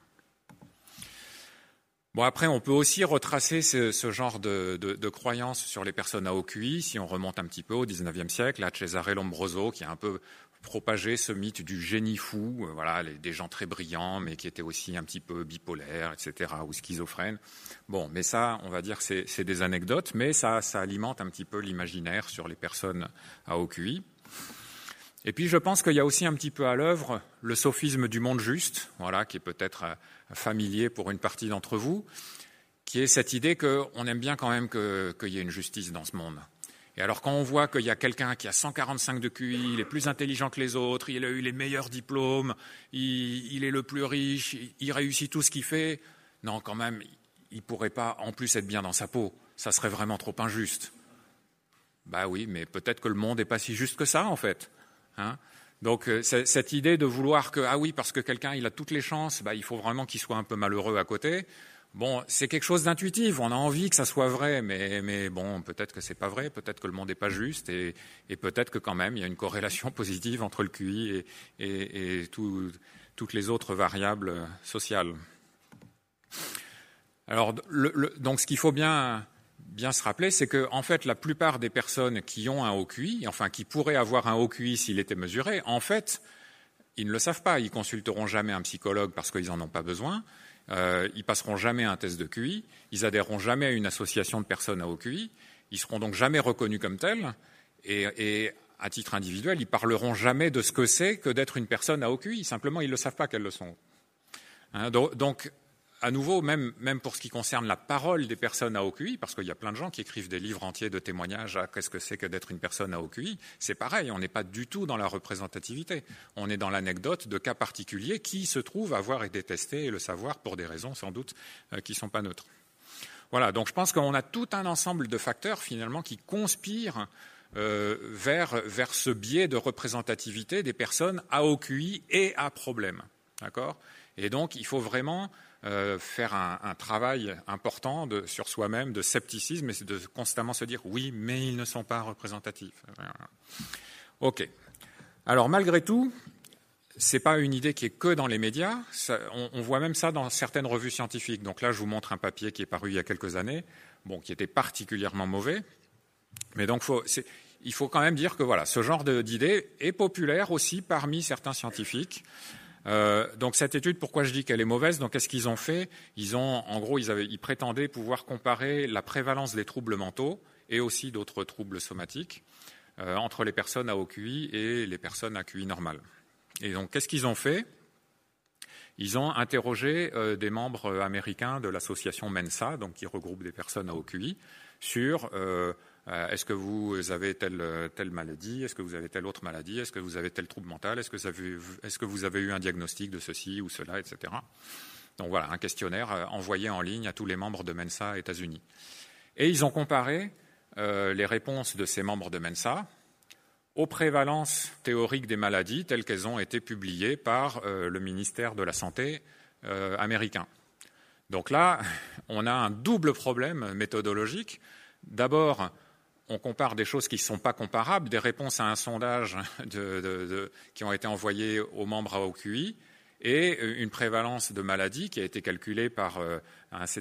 Speaker 1: Bon, après, on peut aussi retracer ce, genre de, de, croyances sur les personnes à haut QI, si on remonte un petit peu au XIXe siècle, à Cesare Lombroso, qui a un peu propagé ce mythe du génie fou, euh, voilà, des gens très brillants, mais qui étaient aussi un petit peu bipolaires, etc., ou schizophrènes. Bon, mais ça, on va dire, c'est des anecdotes, mais ça, alimente un petit peu l'imaginaire sur les personnes à haut QI. Et puis je pense qu'il y a aussi un petit peu à l'œuvre le sophisme du monde juste, voilà, qui est peut-être euh, familier pour une partie d'entre vous, qui est cette idée qu'on aime bien quand même qu'il y ait une justice dans ce monde. Et alors quand on voit qu'il y a quelqu'un qui a 145 de QI, il est plus intelligent que les autres, il a eu les meilleurs diplômes, il, est le plus riche, il, réussit tout ce qu'il fait, non quand même, il ne pourrait pas en plus être bien dans sa peau. Ça serait vraiment trop injuste. Bah oui, mais peut-être que le monde n'est pas si juste que ça en fait. Hein. Donc euh, cette idée de vouloir que ah oui parce que quelqu'un il a toutes les chances, bah, il faut vraiment qu'il soit un peu malheureux à côté. Bon, c'est quelque chose d'intuitif. On a envie que ça soit vrai, mais, mais bon, peut-être que c'est pas vrai, peut-être que le monde n'est pas juste, et, peut-être que quand même il y a une corrélation positive entre le QI et, et, et tout, toutes les autres variables sociales. Alors, donc, ce qu'il faut bien bien se rappeler, c'est que fait, la plupart des personnes qui ont un haut QI, enfin qui pourraient avoir un haut QI s'il était mesuré, en fait, ils ne le savent pas. Ils consulteront jamais un psychologue parce qu'ils n'en ont pas besoin. Euh, ils passeront jamais un test de QI. Ils adhéreront jamais à une association de personnes à haut QI. Ils seront donc jamais reconnus comme tels et, à titre individuel, ils parleront jamais de ce que c'est que d'être une personne à OQI. Simplement, ils ne savent pas qu'elles le sont. Hein, donc, à nouveau, même, pour ce qui concerne la parole des personnes à OQI, parce qu'il y a plein de gens qui écrivent des livres entiers de témoignages à qu'est-ce que c'est que d'être une personne à OQI, c'est pareil, on n'est pas du tout dans la représentativité. On est dans l'anecdote de cas particuliers qui se trouvent avoir été testés et le savoir pour des raisons sans doute euh, qui ne sont pas neutres. Voilà, donc je pense qu'on a tout un ensemble de facteurs finalement qui conspirent euh, vers, vers ce biais de représentativité des personnes à OQI et à problème. D'accord? Et donc, il faut vraiment euh, faire un, travail important sur soi-même, de scepticisme, et de constamment se dire oui, mais ils ne sont pas représentatifs. Ok. Alors malgré tout, ce n'est pas une idée qui est que dans les médias. on, voit même ça dans certaines revues scientifiques. Donc là, je vous montre un papier qui est paru il y a quelques années, bon, qui était particulièrement mauvais. Mais donc, il faut quand même dire que voilà, ce genre d'idée est populaire aussi parmi certains scientifiques. Euh, donc cette étude, pourquoi je dis qu'elle est mauvaise? Donc qu'est-ce qu'ils ont fait? Ils ont, en gros, ils, prétendaient pouvoir comparer la prévalence des troubles mentaux et aussi d'autres troubles somatiques euh, entre les personnes à OQI et les personnes à QI normal. Et donc qu'est-ce qu'ils ont fait? Ils ont interrogé euh, des membres américains de l'association Mensa, donc qui regroupe des personnes à OQI, sur est-ce que vous avez telle, maladie? Est-ce que vous avez telle autre maladie? Est-ce que vous avez tel trouble mental? Est-ce que, que, vous avez eu un diagnostic de ceci ou cela, etc. Donc voilà, un questionnaire euh, envoyé en ligne à tous les membres de Mensa États-Unis. Et ils ont comparé euh, les réponses de ces membres de Mensa aux prévalences théoriques des maladies telles qu'elles ont été publiées par le ministère de la Santé américain. Donc là, on a un double problème méthodologique. D'abord, on compare des choses qui ne sont pas comparables, des réponses à un sondage qui ont été envoyées aux membres à OQI et une prévalence de maladies qui a été calculée par euh,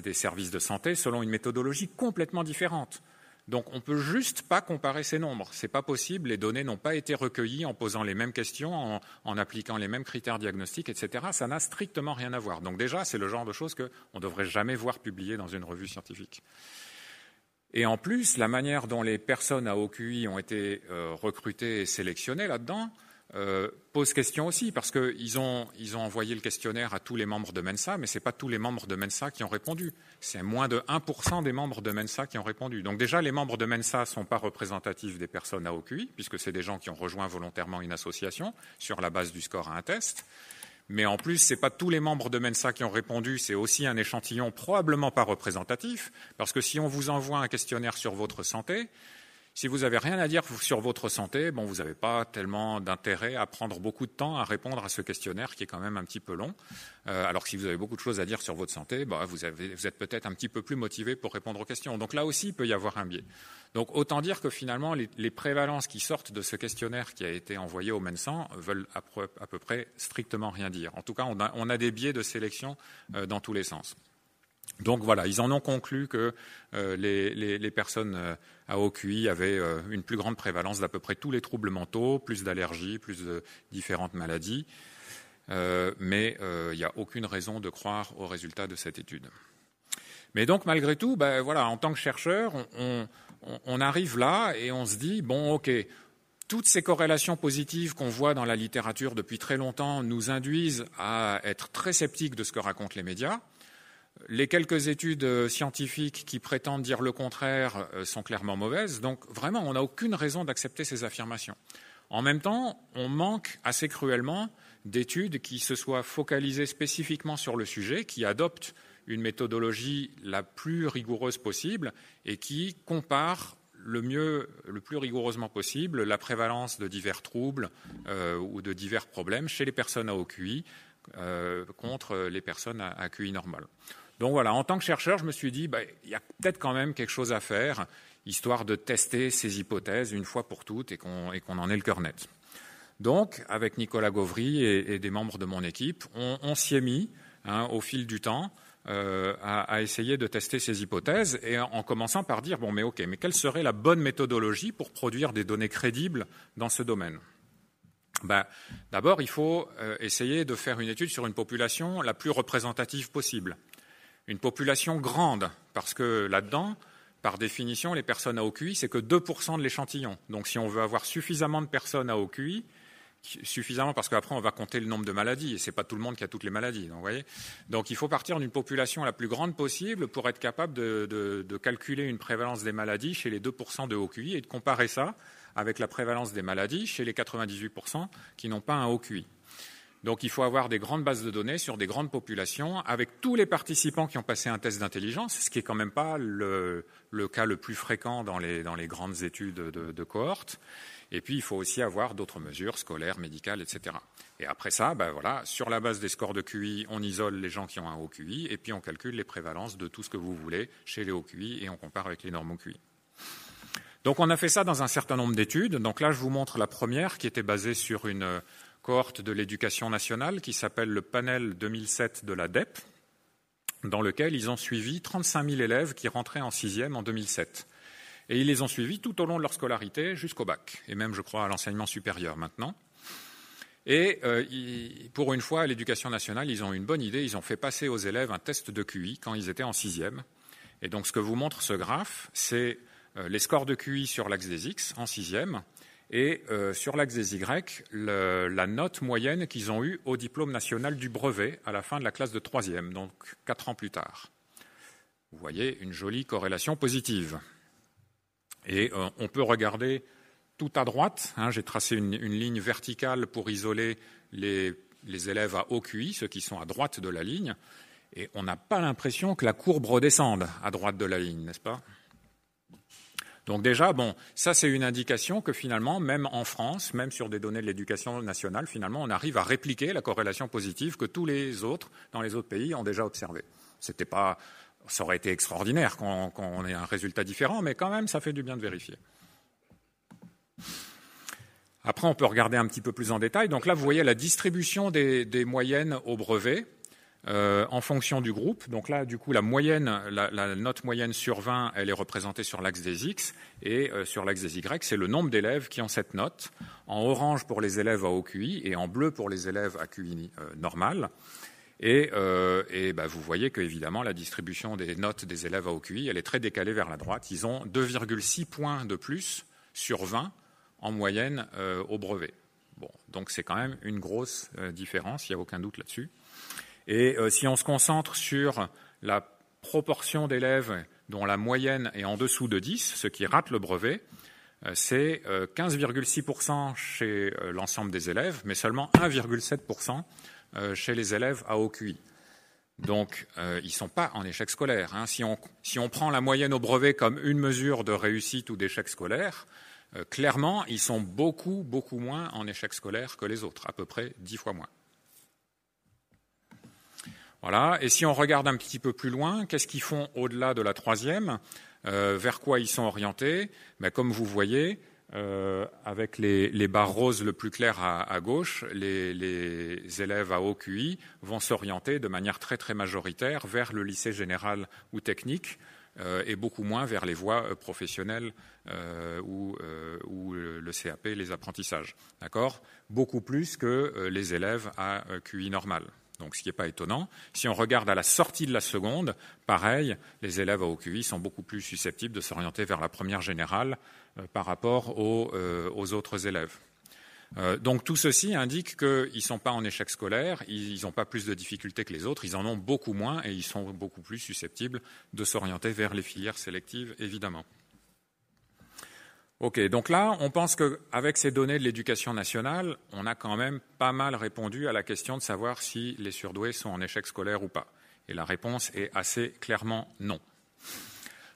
Speaker 1: des services de santé selon une méthodologie complètement différente. Donc on ne peut juste pas comparer ces nombres. Ce n'est pas possible, les données n'ont pas été recueillies en posant les mêmes questions, en, en appliquant les mêmes critères diagnostiques, etc. Ça n'a strictement rien à voir. Donc déjà, c'est le genre de choses qu'on ne devrait jamais voir publiées dans une revue scientifique. Et en plus, la manière dont les personnes à OQI ont été euh, recrutées et sélectionnées là-dedans euh, pose question aussi, parce qu'ils ont, envoyé le questionnaire à tous les membres de Mensa, mais ce n'est pas tous les membres de Mensa qui ont répondu. C'est moins de 1% des membres de Mensa qui ont répondu. Donc déjà, les membres de Mensa ne sont pas représentatifs des personnes à OQI, puisque c'est des gens qui ont rejoint volontairement une association sur la base du score à un test. Mais en plus, ce n'est pas tous les membres de Mensa qui ont répondu, c'est aussi un échantillon probablement pas représentatif, parce que si on vous envoie un questionnaire sur votre santé, si vous n'avez rien à dire sur votre santé, bon, vous n'avez pas tellement d'intérêt à prendre beaucoup de temps à répondre à ce questionnaire qui est quand même un petit peu long. Euh, alors que si vous avez beaucoup de choses à dire sur votre santé, bah, vous, êtes peut-être un petit peu plus motivé pour répondre aux questions. Donc là aussi, il peut y avoir un biais. Donc autant dire que finalement, les, prévalences qui sortent de ce questionnaire qui a été envoyé au Mensan veulent à, peu près strictement rien dire. En tout cas, on a, des biais de sélection euh, dans tous les sens. Donc voilà, ils en ont conclu que euh, les, personnes à haut QI avaient euh, une plus grande prévalence d'à peu près tous les troubles mentaux, plus d'allergies, plus de différentes maladies. mais il n'y a aucune raison de croire aux résultats de cette étude. Mais donc malgré tout, ben, voilà, en tant que chercheur, on, arrive là et on se dit bon, ok, toutes ces corrélations positives qu'on voit dans la littérature depuis très longtemps nous induisent à être très sceptiques de ce que racontent les médias. Les quelques études euh, scientifiques qui prétendent dire le contraire euh, sont clairement mauvaises, donc vraiment on n'a aucune raison d'accepter ces affirmations. En même temps, on manque assez cruellement d'études qui se soient focalisées spécifiquement sur le sujet, qui adoptent une méthodologie la plus rigoureuse possible et qui comparent le mieux, le plus rigoureusement possible, la prévalence de divers troubles euh, ou de divers problèmes chez les personnes à haut QI contre les personnes à, à QI normal. Donc voilà, en tant que chercheur, je me suis dit, bah, il y a peut-être quand même quelque chose à faire, histoire de tester ces hypothèses une fois pour toutes et qu'on en ait le cœur net. Donc, avec Nicolas Gauvry et, des membres de mon équipe, on, s'y est mis hein, au fil du temps euh, à, essayer de tester ces hypothèses et en, commençant par dire bon, mais ok, mais quelle serait la bonne méthodologie pour produire des données crédibles dans ce domaine? Ben, D'abord, il faut euh, essayer de faire une étude sur une population la plus représentative possible une population grande, parce que là-dedans, par définition, les personnes à haut QI, c'est que 2% de l'échantillon. Donc si on veut avoir suffisamment de personnes à haut QI, suffisamment parce qu'après on va compter le nombre de maladies et c'est pas tout le monde qui a toutes les maladies. Donc il faut partir d'une population la plus grande possible pour être capable de, calculer une prévalence des maladies chez les 2% de haut QI et de comparer ça avec la prévalence des maladies chez les 98% qui n'ont pas un haut QI. Donc il faut avoir des grandes bases de données sur des grandes populations avec tous les participants qui ont passé un test d'intelligence, ce qui est quand même pas le, cas le plus fréquent dans les, grandes études de, de cohorte. Et puis, il faut aussi avoir d'autres mesures scolaires, médicales, etc. Et après ça, ben voilà, sur la base des scores de QI, on isole les gens qui ont un haut QI, et puis on calcule les prévalences de tout ce que vous voulez chez les hauts QI, et on compare avec les normaux QI. Donc on a fait ça dans un certain nombre d'études. Donc là, je vous montre la première qui était basée sur une cohorte de l'éducation nationale qui s'appelle le panel 2007 de la DEP, dans lequel ils ont suivi 35 000 élèves qui rentraient en sixième en 2007. Et ils les ont suivis tout au long de leur scolarité jusqu'au bac, et même, je crois, à l'enseignement supérieur maintenant. Et euh, pour une fois, à l'éducation nationale, ils ont une bonne idée. Ils ont fait passer aux élèves un test de QI quand ils étaient en sixième. Et donc, ce que vous montre ce graphe, c'est euh, les scores de QI sur l'axe des X en sixième et euh, sur l'axe des Y, la note moyenne qu'ils ont eue au diplôme national du brevet à la fin de la classe de troisième, donc quatre ans plus tard. Vous voyez une jolie corrélation positive. Et euh, on peut regarder tout à droite. Hein, j'ai tracé une, ligne verticale pour isoler les, élèves à haut ceux qui sont à droite de la ligne. Et on n'a pas l'impression que la courbe redescende à droite de la ligne, n'est-ce pas? Donc déjà, bon, ça c'est une indication que finalement, même en France, même sur des données de l'éducation nationale, finalement, on arrive à répliquer la corrélation positive que tous les autres, dans les autres pays, ont déjà observée. C'était pas ça aurait été extraordinaire qu'on ait un résultat différent, mais quand même, ça fait du bien de vérifier. Après, on peut regarder un petit peu plus en détail. Donc là, vous voyez la distribution des, moyennes au brevet euh, en fonction du groupe. Donc là, du coup, la moyenne, la, note moyenne sur 20, elle est représentée sur l'axe des X et euh, sur l'axe des Y, c'est le nombre d'élèves qui ont cette note. En orange pour les élèves à haut QI et en bleu pour les élèves à QI euh, normal. Et, bah, vous voyez que évidemment la distribution des notes des élèves à OQI, elle est très décalée vers la droite. Ils ont 2,6 points de plus sur 20 en moyenne au brevet. Bon, donc c'est quand même une grosse différence, il n'y a aucun doute là-dessus. Et si on se concentre sur la proportion d'élèves dont la moyenne est en dessous de 10, ceux qui ratent le brevet, c'est 15,6% chez l'ensemble des élèves, mais seulement 1,7% euh, chez les élèves à haut QI. Donc, euh, ils ne sont pas en échec scolaire. Hein. Si, on, prend la moyenne au brevet comme une mesure de réussite ou d'échec scolaire, euh, clairement, ils sont beaucoup, beaucoup moins en échec scolaire que les autres, à peu près dix fois moins. Voilà. Et si on regarde un petit peu plus loin, qu'est-ce qu'ils font au-delà de la troisième? Vers quoi ils sont orientés? Ben, Comme vous voyez, euh, avec les, barres roses le plus clair à, gauche, les, élèves à haut QI vont s'orienter de manière très très majoritaire vers le lycée général ou technique euh, et beaucoup moins vers les voies euh, professionnelles ou, le CAP, les apprentissages. D'accord? Beaucoup plus que les élèves à QI normal. Donc, ce qui n'est pas étonnant. Si on regarde à la sortie de la seconde, pareil, les élèves à haut QI sont beaucoup plus susceptibles de s'orienter vers la première générale euh, par rapport aux, euh, autres élèves. Euh, donc tout ceci indique qu'ils ne sont pas en échec scolaire, ils n'ont pas plus de difficultés que les autres, ils en ont beaucoup moins et ils sont beaucoup plus susceptibles de s'orienter vers les filières sélectives, évidemment. Ok, donc là, on pense qu'avec ces données de l'éducation nationale, on a quand même pas mal répondu à la question de savoir si les surdoués sont en échec scolaire ou pas. Et la réponse est assez clairement non.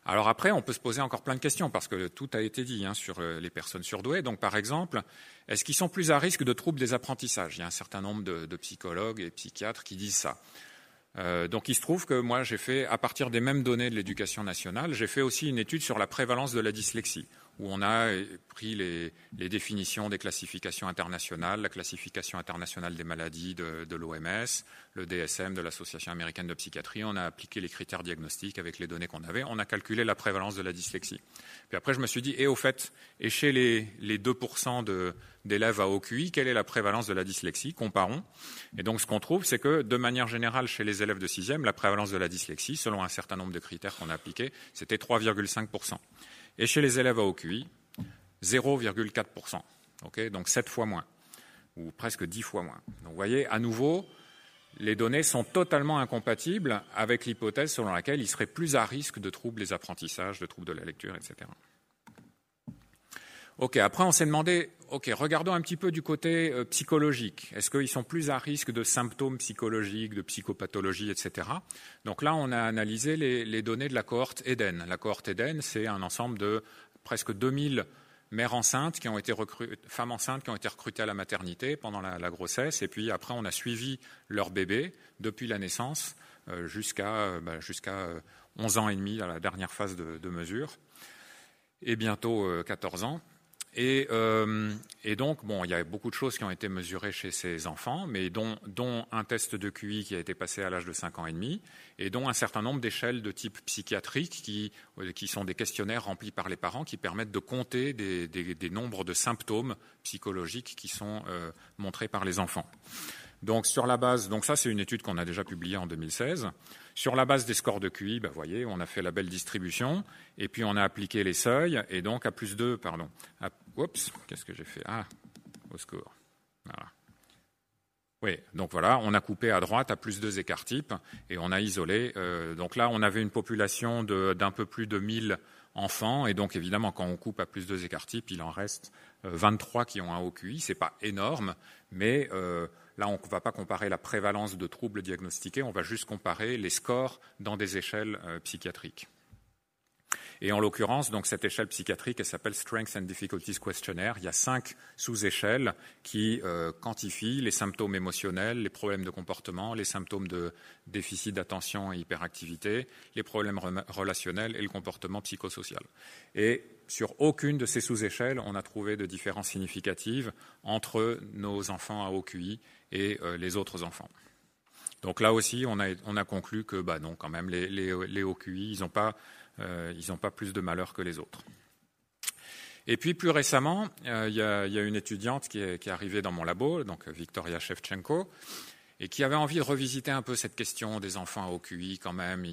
Speaker 1: Alors après, on peut se poser encore plein de questions parce que tout a été dit hein, sur euh, les personnes surdouées. Donc par exemple, est-ce qu'ils sont plus à risque de troubles des apprentissages? Il y a un certain nombre de, psychologues et psychiatres qui disent ça. Euh, donc il se trouve que moi j'ai fait, à partir des mêmes données de l'éducation nationale, j'ai fait aussi une étude sur la prévalence de la dyslexie. Où on a pris les, définitions des classifications internationales, la classification internationale des maladies de, de l'OMS, le DSM de l'Association américaine de psychiatrie, on a appliqué les critères diagnostiques avec les données qu'on avait, on a calculé la prévalence de la dyslexie. Puis après, je me suis dit, et au fait, et chez les, les 2% d'élèves à OQI, quelle est la prévalence de la dyslexie? Comparons. Et donc, ce qu'on trouve, c'est que, de manière générale, chez les élèves de 6e, la prévalence de la dyslexie, selon un certain nombre de critères qu'on a appliqués, c'était 3,5%. Et chez les élèves à OQI, 0,4%. donc 7 fois moins, ou presque 10 fois moins. Donc vous voyez, à nouveau, les données sont totalement incompatibles avec l'hypothèse selon laquelle il serait plus à risque de troubles des apprentissages, de troubles de la lecture, etc. Ok, après on s'est demandé, ok, regardons un petit peu du côté euh, psychologique. Est-ce qu'ils sont plus à risque de symptômes psychologiques, de psychopathologie, etc. Donc là, on a analysé les, données de la cohorte Eden. La cohorte Eden, c'est un ensemble de presque 2000 mères enceintes qui ont été femmes enceintes qui ont été recrutées à la maternité pendant la, grossesse, et puis après on a suivi leur bébé depuis la naissance euh, jusqu'à euh, bah, jusqu'à 11 euh, ans et demi à la dernière phase de, de mesure, et bientôt 14 ans. Euh, et, donc, bon, il y a beaucoup de choses qui ont été mesurées chez ces enfants, mais dont, un test de QI qui a été passé à l'âge de 5 ans et demi, et dont un certain nombre d'échelles de type psychiatrique qui, euh, qui, sont des questionnaires remplis par les parents qui permettent de compter des, nombres de symptômes psychologiques qui sont euh, montrés par les enfants. Donc, sur la base, donc ça, c'est une étude qu'on a déjà publiée en 2016. Sur la base des scores de QI, ben, voyez, on a fait la belle distribution, et puis on a appliqué les seuils, et donc à plus 2, pardon. Oups, qu'est-ce que j'ai fait? Ah, au. Voilà. Oui, donc voilà, on a coupé à droite à plus 2 écarts types, et on a isolé. Euh, donc là, on avait une population d'un peu plus de 1000 enfants, et donc évidemment, quand on coupe à plus 2 écarts types, il en reste 23 euh, qui ont un haut QI. C'est pas énorme, mais euh, Là, on ne va pas comparer la prévalence de troubles diagnostiqués, on va juste comparer les scores dans des échelles psychiatriques. Et en l'occurrence, donc cette échelle psychiatrique, elle s'appelle Strength and Difficulties Questionnaire. Il y a cinq sous-échelles qui euh, quantifient les symptômes émotionnels, les problèmes de comportement, les symptômes de déficit d'attention et hyperactivité, les problèmes relationnels et le comportement psychosocial. Et sur aucune de ces sous-échelles, on a trouvé de différence significative entre nos enfants à haut QI et euh, les autres enfants. Donc là aussi, on a, conclu que bah non, quand même, les, les, hauts QI, ils n'ont pas, euh, pas, plus de malheur que les autres. Et puis plus récemment, euh, il y, a une étudiante qui est, arrivée dans mon labo, donc Victoria Shevchenko, et qui avait envie de revisiter un peu cette question des enfants haut QI quand même.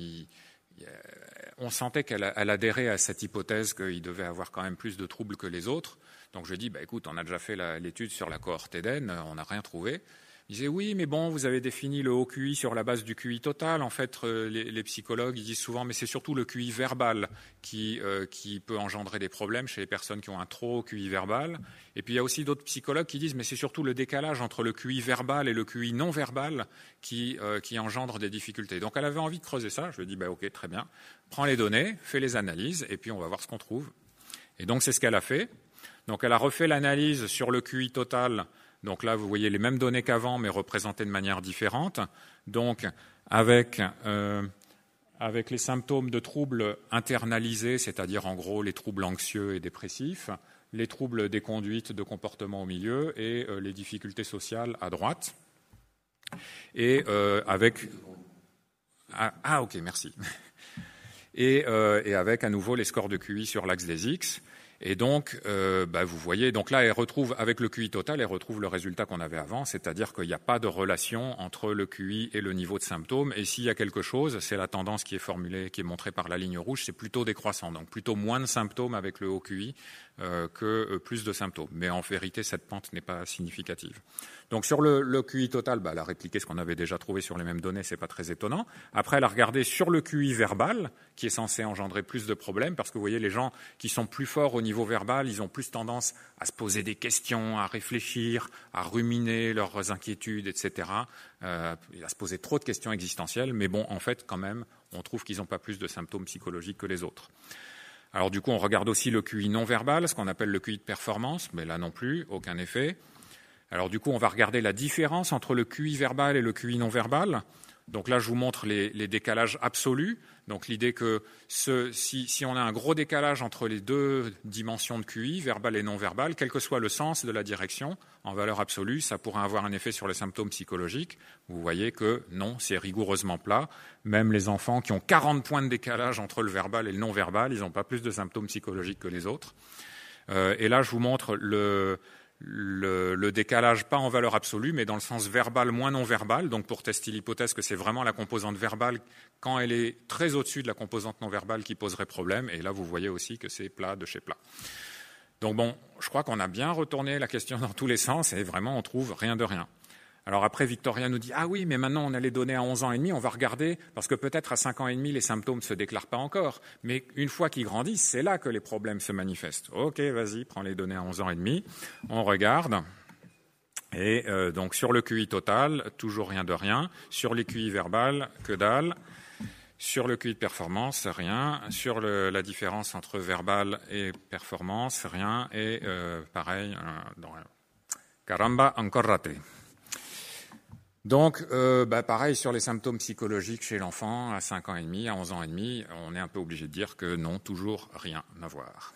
Speaker 1: on sentait qu'elle adhérait à cette hypothèse qu'il devait avoir quand même plus de troubles que les autres. Donc je dis, bah, écoute, on a déjà fait l'étude sur la cohorte Eden, on n'a rien trouvé. Il disait oui, mais bon, vous avez défini le haut QI sur la base du QI total. En fait, euh, les, psychologues ils disent souvent, mais c'est surtout le QI verbal qui, euh, qui peut engendrer des problèmes chez les personnes qui ont un trop haut QI verbal. Et puis il y a aussi d'autres psychologues qui disent, mais c'est surtout le décalage entre le QI verbal et le QI non verbal qui, euh, qui engendre des difficultés. Donc elle avait envie de creuser ça. Je lui ai dit, bah, ok, très bien. Prends les données, fais les analyses, et puis on va voir ce qu'on trouve. Et donc c'est ce qu'elle a fait. Donc elle a refait l'analyse sur le QI total donc là, vous voyez les mêmes données qu'avant, mais représentées de manière différente. Donc avec, euh, avec les symptômes de troubles internalisés, c'est-à-dire en gros les troubles anxieux et dépressifs, les troubles des conduites de comportement au milieu et euh, les difficultés sociales à droite. Et euh, avec. Ah, ah, ok, merci. Et, et, avec à nouveau les scores de QI sur l'axe des X. Et donc, euh, bah, vous voyez, donc là, elle retrouve, avec le QI total, elle retrouve le résultat qu'on avait avant, c'est-à-dire qu'il n'y a pas de relation entre le QI et le niveau de symptômes. Et s'il y a quelque chose, c'est la tendance qui est formulée, qui est montrée par la ligne rouge, c'est plutôt décroissant. Donc plutôt moins de symptômes avec le haut QI euh, que euh, plus de symptômes. Mais en vérité, cette pente n'est pas significative. Donc sur le, le QI total, bah, elle a répliqué ce qu'on avait déjà trouvé sur les mêmes données, c'est pas très étonnant. Après, elle a regardé sur le QI verbal, qui est censé engendrer plus de problèmes, parce que vous voyez, les gens qui sont plus forts au niveau verbal, ils ont plus tendance à se poser des questions, à réfléchir, à ruminer leurs inquiétudes, etc. Euh, à se poser trop de questions existentielles, mais bon, en fait, quand même, on trouve qu'ils n'ont pas plus de symptômes psychologiques que les autres. Alors du coup, on regarde aussi le QI non verbal, ce qu'on appelle le QI de performance, mais là non plus, aucun effet. Alors du coup, on va regarder la différence entre le QI verbal et le QI non verbal. Donc là, je vous montre les, décalages absolus. Donc l'idée que si, on a un gros décalage entre les deux dimensions de QI, verbal et non verbal, quel que soit le sens de la direction, en valeur absolue, ça pourrait avoir un effet sur les symptômes psychologiques. Vous voyez que non, c'est rigoureusement plat. Même les enfants qui ont 40 points de décalage entre le verbal et le non verbal, ils n'ont pas plus de symptômes psychologiques que les autres. Euh, et là, je vous montre le, le, décalage, pas en valeur absolue, mais dans le sens verbal moins non verbal. Donc pour tester l'hypothèse que c'est vraiment la composante verbale quand elle est très au-dessus de la composante non verbale qui poserait problème. Et là, vous voyez aussi que c'est plat de chez plat. Donc bon, je crois qu'on a bien retourné la question dans tous les sens et vraiment on trouve rien de rien. Alors après, Victoria nous dit Ah oui, mais maintenant on a les données à 11 ans et demi, on va regarder, parce que peut-être à 5 ans et demi, les symptômes ne se déclarent pas encore. Mais une fois qu'ils grandissent, c'est là que les problèmes se manifestent. Ok, vas-y, prends les données à 11 ans et demi. On regarde. Et euh, donc sur le QI total, toujours rien de rien. Sur les QI verbales, que dalle. Sur le QI de performance, rien. Sur la différence entre verbal et performance, rien. Et euh, pareil, euh, caramba, encore raté. Donc, euh, bah, pareil sur les symptômes psychologiques chez l'enfant à 5 ans et demi, à 11 ans et demi, on est un peu obligé de dire que non, toujours rien à voir.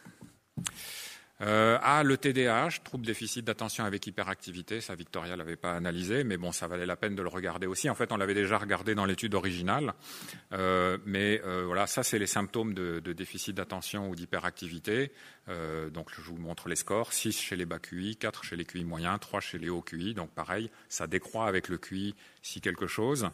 Speaker 1: Euh, le TDAH, trouble déficit d'attention avec hyperactivité, ça Victoria l'avait pas analysé, mais bon, ça valait la peine de le regarder aussi. En fait, on l'avait déjà regardé dans l'étude originale, euh, mais euh, voilà, ça c'est les symptômes de, de déficit d'attention ou d'hyperactivité. Euh, donc je vous montre les scores 6 chez les bas QI, 4 chez les QI moyens, 3 chez les hauts QI. Donc pareil, ça décroît avec le QI si quelque chose.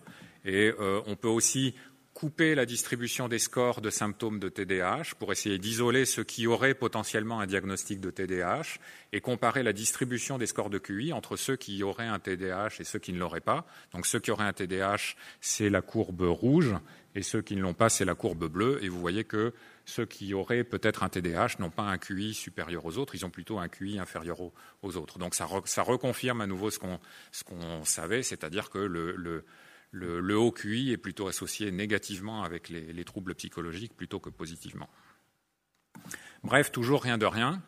Speaker 1: Et on peut aussi couper la distribution des scores de symptômes de TDAH pour essayer d'isoler ceux qui auraient potentiellement un diagnostic de TDAH et comparer la distribution des scores de QI entre ceux qui auraient un TDAH et ceux qui ne l'auraient pas. Donc ceux qui auraient un TDAH, c'est la courbe rouge et ceux qui ne l'ont pas, c'est la courbe bleue. Et vous voyez que ceux qui auraient peut-être un TDAH n'ont pas un QI supérieur aux autres, ils ont plutôt un QI inférieur aux, autres. Donc ça, reconfirme à nouveau ce qu'on savait, c'est-à-dire que le le, haut QI est plutôt associé négativement avec les, troubles psychologiques plutôt que positivement. Bref, toujours rien de rien.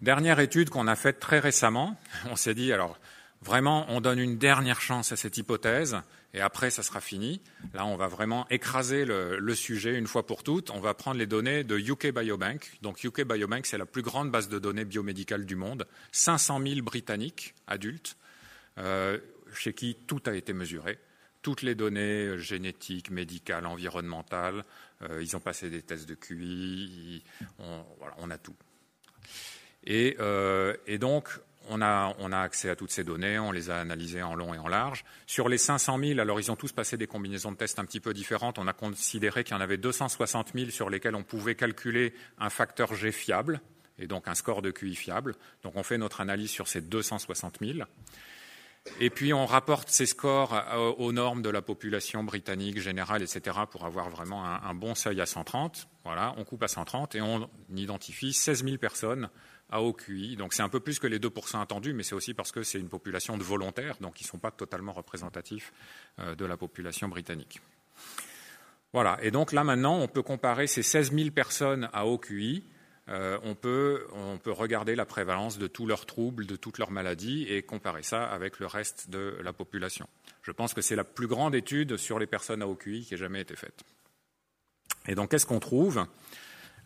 Speaker 1: Dernière étude qu'on a faite très récemment, on s'est dit, alors vraiment, on donne une dernière chance à cette hypothèse, et après, ça sera fini. Là, on va vraiment écraser le, le, sujet une fois pour toutes. On va prendre les données de UK Biobank. Donc, UK Biobank, c'est la plus grande base de données biomédicales du monde. 500 000 Britanniques adultes, euh, chez qui tout a été mesuré toutes les données euh, génétiques, médicales, environnementales. Euh, ils ont passé des tests de QI, on, a tout. Euh, et, donc, on a, on a, accès à toutes ces données, on les a analysées en long et en large. Sur les 500 000, alors ils ont tous passé des combinaisons de tests un petit peu différentes. On a considéré qu'il y en avait 260 000 sur lesquels on pouvait calculer un facteur G fiable, et donc un score de QI fiable. Donc on fait notre analyse sur ces 260 000. Et puis on rapporte ces scores aux normes de la population britannique générale, etc., pour avoir vraiment un, bon seuil à 130. Voilà, on coupe à 130 et on identifie 16 000 personnes à haut QI. Donc c'est un peu plus que les 2% attendus, mais c'est aussi parce que c'est une population de volontaires, donc ils ne sont pas totalement représentatifs euh, de la population britannique. Voilà, et donc là maintenant, on peut comparer ces 16 000 personnes à haut QI euh, on, peut, regarder la prévalence de tous leurs troubles, de toutes leurs maladies et comparer ça avec le reste de la population. Je pense que c'est la plus grande étude sur les personnes à OQI qui ait jamais été faite. Et donc, qu'est-ce qu'on trouve?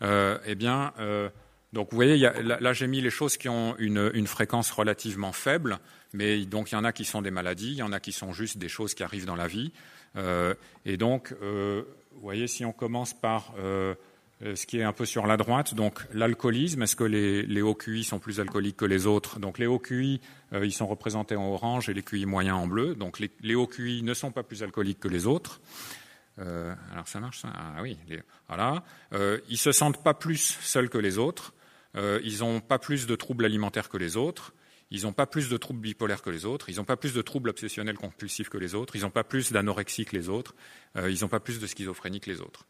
Speaker 1: Euh, Eh bien, euh, donc vous voyez, là, j'ai mis les choses qui ont une, fréquence relativement faible, mais donc il y en a qui sont des maladies, il y en a qui sont juste des choses qui arrivent dans la vie. et donc, vous voyez, si on commence par ce qui est un peu sur la droite. Donc l'alcoolisme, est-ce que les, hauts QI sont plus alcooliques que les autres? Donc les hauts QI, euh, ils sont représentés en orange et les QI moyens en bleu. Donc les, hauts QI ne sont pas plus alcooliques que les autres. Euh, alors ça marche ça? Ah oui, voilà. Euh, ils se sentent pas plus seuls que les autres. Euh, ils n'ont pas plus de troubles alimentaires que les autres. Ils n'ont pas plus de troubles bipolaires que les autres. Ils n'ont pas plus de troubles obsessionnels compulsifs que les autres. Ils n'ont pas plus d'anorexie que les autres. ils n'ont pas plus de schizophrénie que les autres.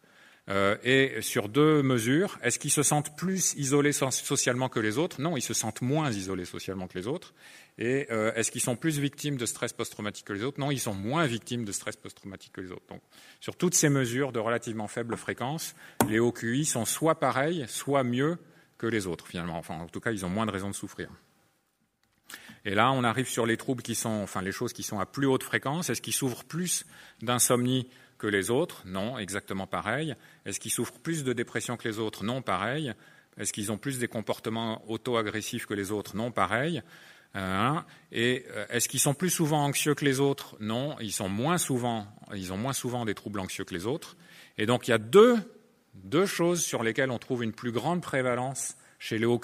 Speaker 1: Euh, et sur deux mesures, est-ce qu'ils se sentent plus isolés socialement que les autres? Non, ils se sentent moins isolés socialement que les autres. Et euh, est-ce qu'ils sont plus victimes de stress post-traumatique que les autres? Non, ils sont moins victimes de stress post-traumatique que les autres. Donc, sur toutes ces mesures de relativement faible fréquence, les OQI sont soit pareils, soit mieux que les autres, finalement. Enfin, en tout cas, ils ont moins de raisons de souffrir. Et là, on arrive sur les troubles qui sont, enfin les choses qui sont à plus haute fréquence. Est-ce qu'ils souffrent plus d'insomnie que les autres Non, exactement pareil. Est-ce qu'ils souffrent plus de dépression que les autres Non, pareil. Est-ce qu'ils ont plus des comportements auto-agressifs que les autres Non, pareil. Hein et euh, est-ce qu'ils sont plus souvent anxieux que les autres Non, ils sont moins souvent, ils ont moins souvent des troubles anxieux que les autres. Et donc il y a deux, deux choses sur lesquelles on trouve une plus grande prévalence chez les hauts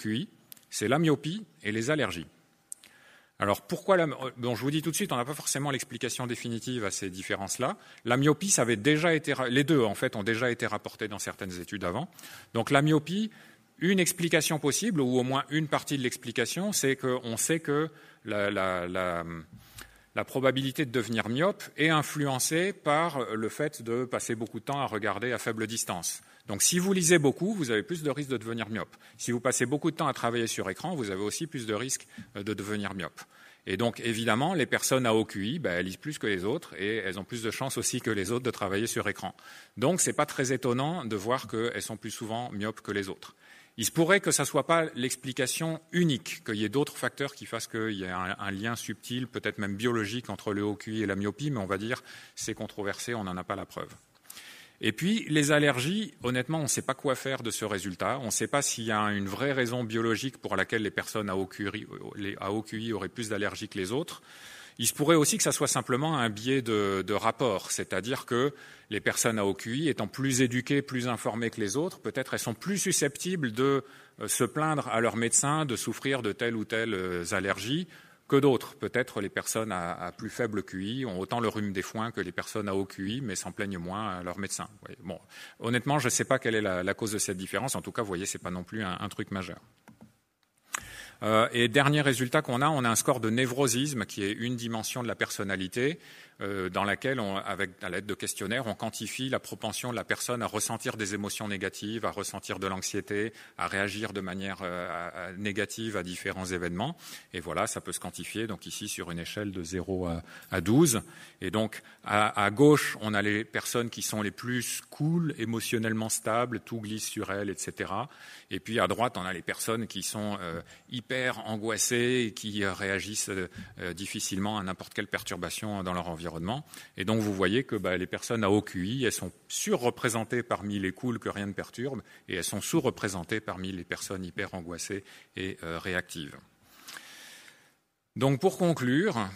Speaker 1: c'est la myopie et les allergies. Alors pourquoi la... Bon, je vous dis tout de suite, on n'a pas forcément l'explication définitive à ces différences-là. La myopie, avait déjà été, les deux en fait ont déjà été rapportés dans certaines études avant. Donc la myopie, une explication possible, ou au moins une partie de l'explication, c'est qu'on sait que la, probabilité de devenir myope est influencée par le fait de passer beaucoup de temps à regarder à faible distance. Donc si vous lisez beaucoup, vous avez plus de risques de devenir myope. Si vous passez beaucoup de temps à travailler sur écran, vous avez aussi plus de risques de devenir myope. Et donc, évidemment, les personnes à haut QI, ben, lisent plus que les autres et elles ont plus de chances aussi que les autres de travailler sur écran. Donc, ce n'est pas très étonnant de voir qu'elles sont plus souvent myopes que les autres. Il se pourrait que ce ne soit pas l'explication unique, qu'il y ait d'autres facteurs qui fassent qu'il y ait un, lien subtil, peut-être même biologique, entre le haut QI et la myopie, mais on va dire c'est controversé, on n'en a pas la preuve. Et puis, les allergies, honnêtement, on ne sait pas quoi faire de ce résultat. On ne sait pas s'il y a une vraie raison biologique pour laquelle les personnes à haut QI, auraient plus d'allergies que les autres. Il se pourrait aussi que ça soit simplement un biais de, rapport, c'est-à-dire que les personnes à haut QI, étant plus éduquées, plus informées que les autres, peut-être elles sont plus susceptibles de euh, se plaindre à leur médecin de souffrir de telle ou telle euh, allergie que d'autres. Peut-être les personnes à, plus faible QI ont autant le rhume des foins que les personnes à haut QI, mais s'en plaignent moins à leur médecin. Bon, honnêtement, je ne sais pas quelle est la, cause de cette différence. En tout cas, vous voyez, ce n'est pas non plus un truc majeur. Euh, et dernier résultat qu'on a, on a un score de névrosisme qui est une dimension de la personnalité dans laquelle, avec, à l'aide de questionnaires, on quantifie la propension de la personne à ressentir des émotions négatives, à ressentir de l'anxiété, à réagir de manière euh, négative à différents événements. Et voilà, ça peut se quantifier, donc ici sur une échelle de 0 à, à 12. Et donc à, à, gauche, on a les personnes qui sont les plus cool, émotionnellement stables, tout glisse sur elles, etc. Et puis à droite, on a les personnes qui sont euh, hyper angoissées et qui réagissent difficilement à n'importe quelle perturbation dans leur environnement. Et donc vous voyez que bah, les personnes à haut QI, elles sont surreprésentées parmi les cools que rien ne perturbe, et elles sont sous-représentées parmi les personnes hyper angoissées et euh, réactives. Donc pour conclure,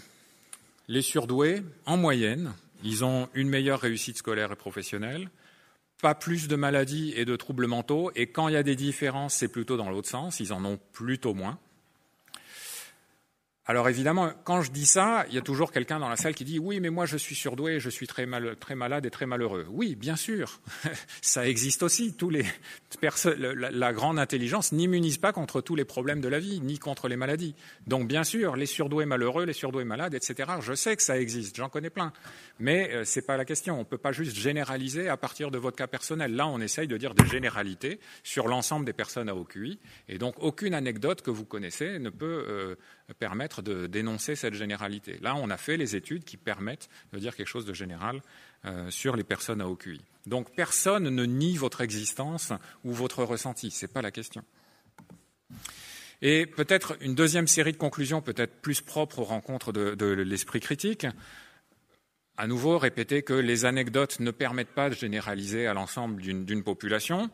Speaker 1: les surdoués, en moyenne, ils ont une meilleure réussite scolaire et professionnelle, pas plus de maladies et de troubles mentaux, et quand il y a des différences, c'est plutôt dans l'autre sens, ils en ont plutôt moins. Alors évidemment, quand je dis ça, il y a toujours quelqu'un dans la salle qui dit oui, mais moi je suis surdoué, je suis très, très malade et très malheureux. Oui, bien sûr, ça existe aussi. Tous les la, grande intelligence n'immunise pas contre tous les problèmes de la vie, ni contre les maladies. Donc bien sûr, les surdoués malheureux, les surdoués malades, etc. Je sais que ça existe, j'en connais plein, mais euh, c'est pas la question. On ne peut pas juste généraliser à partir de votre cas personnel. Là, on essaye de dire des généralités sur l'ensemble des personnes à haut QI, et donc aucune anecdote que vous connaissez ne peut euh, permettre de dénoncer cette généralité. Là, on a fait les études qui permettent de dire quelque chose de général euh, sur les personnes à haut QI. Donc personne ne nie votre existence ou votre ressenti, ce n'est pas la question. Et peut-être une deuxième série de conclusions, peut-être plus propre aux rencontres de l'esprit critique. À nouveau, répéter que les anecdotes ne permettent pas de généraliser à l'ensemble d'une population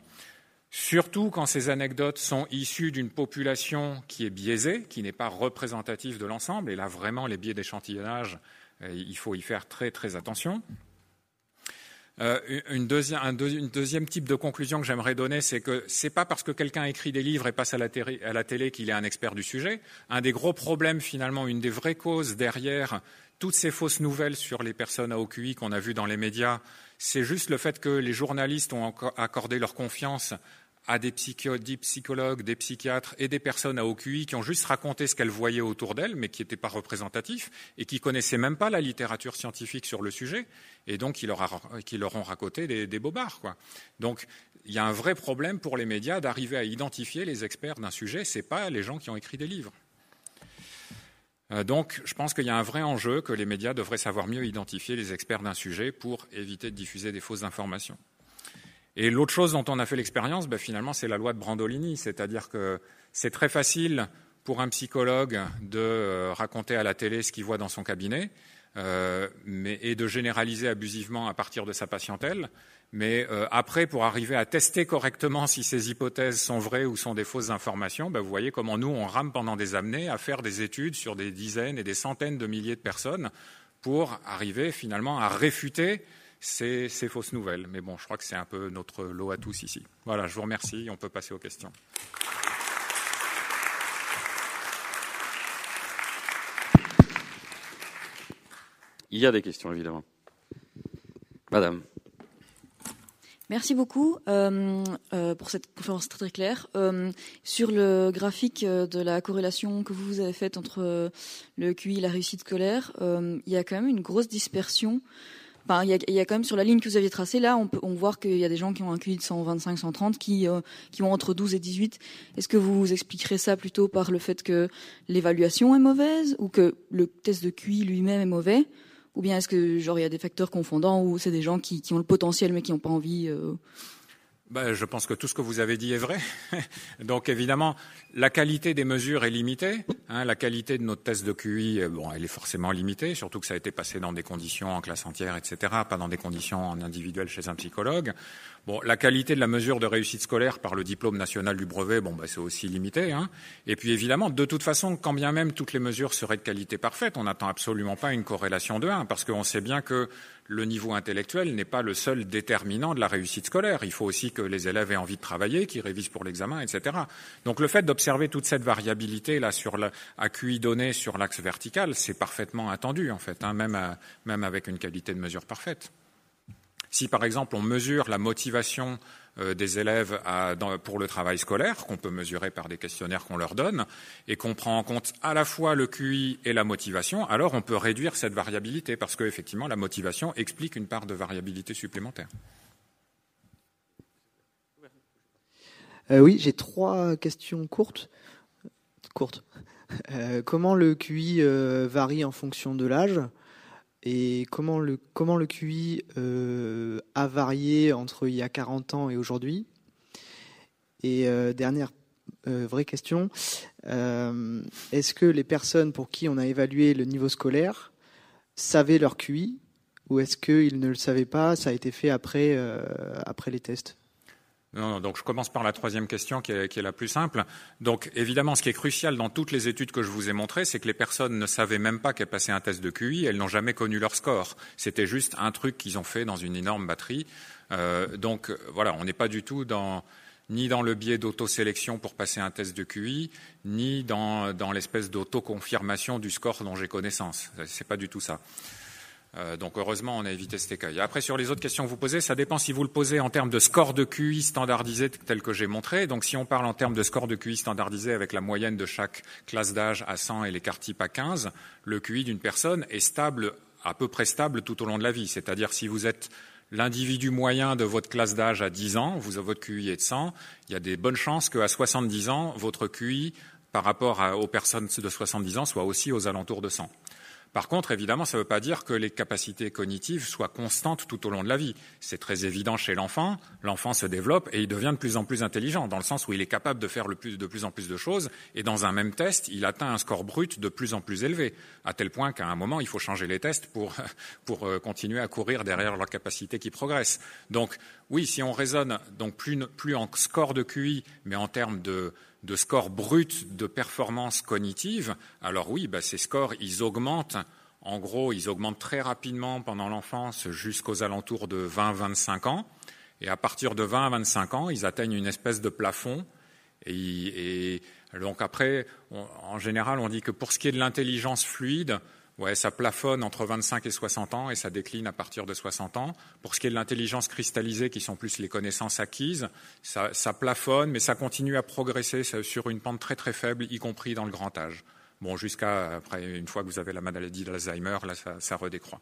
Speaker 1: surtout quand ces anecdotes sont issues d'une population qui est biaisée, qui n'est pas représentative de l'ensemble. Et là, vraiment, les biais d'échantillonnage, euh, il faut y faire très très attention. Euh, une un deuxième type de conclusion que j'aimerais donner, c'est que ce n'est pas parce que quelqu'un écrit des livres et passe à la, télé, à la télé qu'il est un expert du sujet. Un des gros problèmes, finalement, une des vraies causes derrière toutes ces fausses nouvelles sur les personnes à OQI qu'on a vues dans les médias, c'est juste le fait que les journalistes ont accordé leur confiance à des, psychologues, des psychiatres et des personnes à OQI qui ont juste raconté ce qu'elles voyaient autour d'elles, mais qui n'étaient pas représentatifs et qui connaissaient même pas la littérature scientifique sur le sujet, et donc qui leur, ont raconté des, bobards. Donc il y a un vrai problème pour les médias d'arriver à identifier les experts d'un sujet, ce n'est pas les gens qui ont écrit des livres. Euh, donc, je pense qu'il y a un vrai enjeu que les médias devraient savoir mieux identifier les experts d'un sujet pour éviter de diffuser des fausses informations. Et l'autre chose dont on a fait l'expérience, ben, finalement, c'est la loi de Brandolini, c'est-à-dire que c'est très facile pour un psychologue de raconter à la télé ce qu'il voit dans son cabinet mais, et de généraliser abusivement à partir de sa patientèle. Mais euh, après, pour arriver à tester correctement si ces hypothèses sont vraies ou sont des fausses informations, ben, vous voyez comment nous, on rame pendant des années à faire des études sur des dizaines et des centaines de milliers de personnes pour arriver finalement à réfuter ces, ces fausses nouvelles. Mais bon, je crois que c'est un peu notre lot à tous ici. Voilà, je vous remercie. On peut passer aux questions.
Speaker 2: Il y a des questions, évidemment. Madame.
Speaker 3: Merci beaucoup euh, euh, pour cette conférence très très claire. Euh, sur le graphique de la corrélation que vous avez faite entre le QI et la réussite scolaire, euh, il y a quand même une grosse dispersion. Il, y a, y a quand même sur la ligne que vous aviez tracée, là, on peut on voit qu'il y a des gens qui ont un QI de 125, 130, qui, qui ont entre 12 et 18. Est-ce que vous expliquerez ça plutôt par le fait que l'évaluation est mauvaise ou que le test de QI lui-même est mauvais? Ou bien est-ce que genre il y a des facteurs confondants ou c'est des gens qui, qui, ont le potentiel mais qui n'ont pas envie euh...
Speaker 1: ben, Je pense que tout ce que vous avez dit est vrai. Donc évidemment, la qualité des mesures est limitée. Hein, la qualité de notre test de QI, euh, bon, elle est forcément limitée, surtout que ça a été passé dans des conditions en classe entière, etc., pas dans des conditions en individuel chez un psychologue. Bon, la qualité de la mesure de réussite scolaire par le diplôme national du brevet, bon, bah, c'est aussi limité. Hein. Et puis évidemment, de toute façon, quand bien même toutes les mesures seraient de qualité parfaite, on n'attend absolument pas une corrélation de 1, parce qu'on sait bien que le niveau intellectuel n'est pas le seul déterminant de la réussite scolaire. Il faut aussi que les élèves aient envie de travailler, qu'ils révisent pour l'examen, etc. Donc le fait d'observer toute cette variabilité là sur la, à QI donné sur l'axe vertical, c'est parfaitement attendu en fait, hein, même, à, même avec une qualité de mesure parfaite. Si par exemple on mesure la motivation euh, des élèves pour le travail scolaire, qu'on peut mesurer par des questionnaires qu'on leur donne, et qu'on prend en compte à la fois le QI et la motivation, alors on peut réduire cette variabilité, parce qu'effectivement la motivation explique une part de variabilité supplémentaire.
Speaker 4: Euh, oui, j'ai trois questions courtes. Courtes. Euh, comment le QI varie en fonction de l'âge? Et comment le, comment le QI euh, a varié entre il y a 40 ans et aujourd'hui? Et euh, dernière euh, vraie question, est-ce que les personnes pour qui on a évalué le niveau scolaire savaient leur QI ou est-ce qu'ils ne le savaient pas, ça a été fait après, après les tests?
Speaker 1: Non, non, donc je commence par la troisième question qui est, la plus simple. Donc évidemment, ce qui est crucial dans toutes les études que je vous ai montrées, c'est que les personnes ne savaient même pas qu'elles passaient un test de QI, elles n'ont jamais connu leur score. C'était juste un truc qu'ils ont fait dans une énorme batterie. Euh, donc voilà, on n'est pas du tout dans ni dans le biais d'autosélection pour passer un test de QI, ni dans, dans l'espèce d'autoconfirmation du score dont j'ai connaissance. C'est pas du tout ça. Euh, donc heureusement, on a évité cet écueil. Après, sur les autres questions que vous posez, ça dépend si vous le posez en termes de score de QI standardisé tel que j'ai montré. Donc si on parle en termes de score de QI standardisé avec la moyenne de chaque classe d'âge à 100 et l'écart type à 15, le QI d'une personne est stable, à peu près stable tout au long de la vie. C'est-à-dire si vous êtes l'individu moyen de votre classe d'âge à 10 ans, vous, votre QI est de 100, il y a des bonnes chances qu'à 70 ans, votre QI par rapport aux personnes de 70 ans soit aussi aux alentours de 100. Par contre, évidemment, ça ne veut pas dire que les capacités cognitives soient constantes tout au long de la vie. C'est très évident chez l'enfant. L'enfant se développe et il devient de plus en plus intelligent, dans le sens où il est capable de faire de plus en plus de choses. Et dans un même test, il atteint un score brut de plus en plus élevé, à tel point qu'à un moment, il faut changer les tests pour, pour euh, continuer à courir derrière leur capacité qui progresse. Donc, oui, si on raisonne donc plus, en score de QI, mais en termes de, score brut de performance cognitive, alors oui, bah, ces scores, ils augmentent. En gros, ils augmentent très rapidement pendant l'enfance jusqu'aux alentours de 20-25 ans. Et à partir de 20 à 25 ans, ils atteignent une espèce de plafond. Et, donc après, en général, on dit que pour ce qui est de l'intelligence fluide, Ouais, ça plafonne entre 25 et 60 ans et ça décline à partir de 60 ans. Pour ce qui est de l'intelligence cristallisée, qui sont plus les connaissances acquises, ça, ça, plafonne, mais ça continue à progresser sur une pente très très faible, y compris dans le grand âge. Bon, jusqu'à après, une fois que vous avez la maladie d'Alzheimer, là, ça, ça redécroît.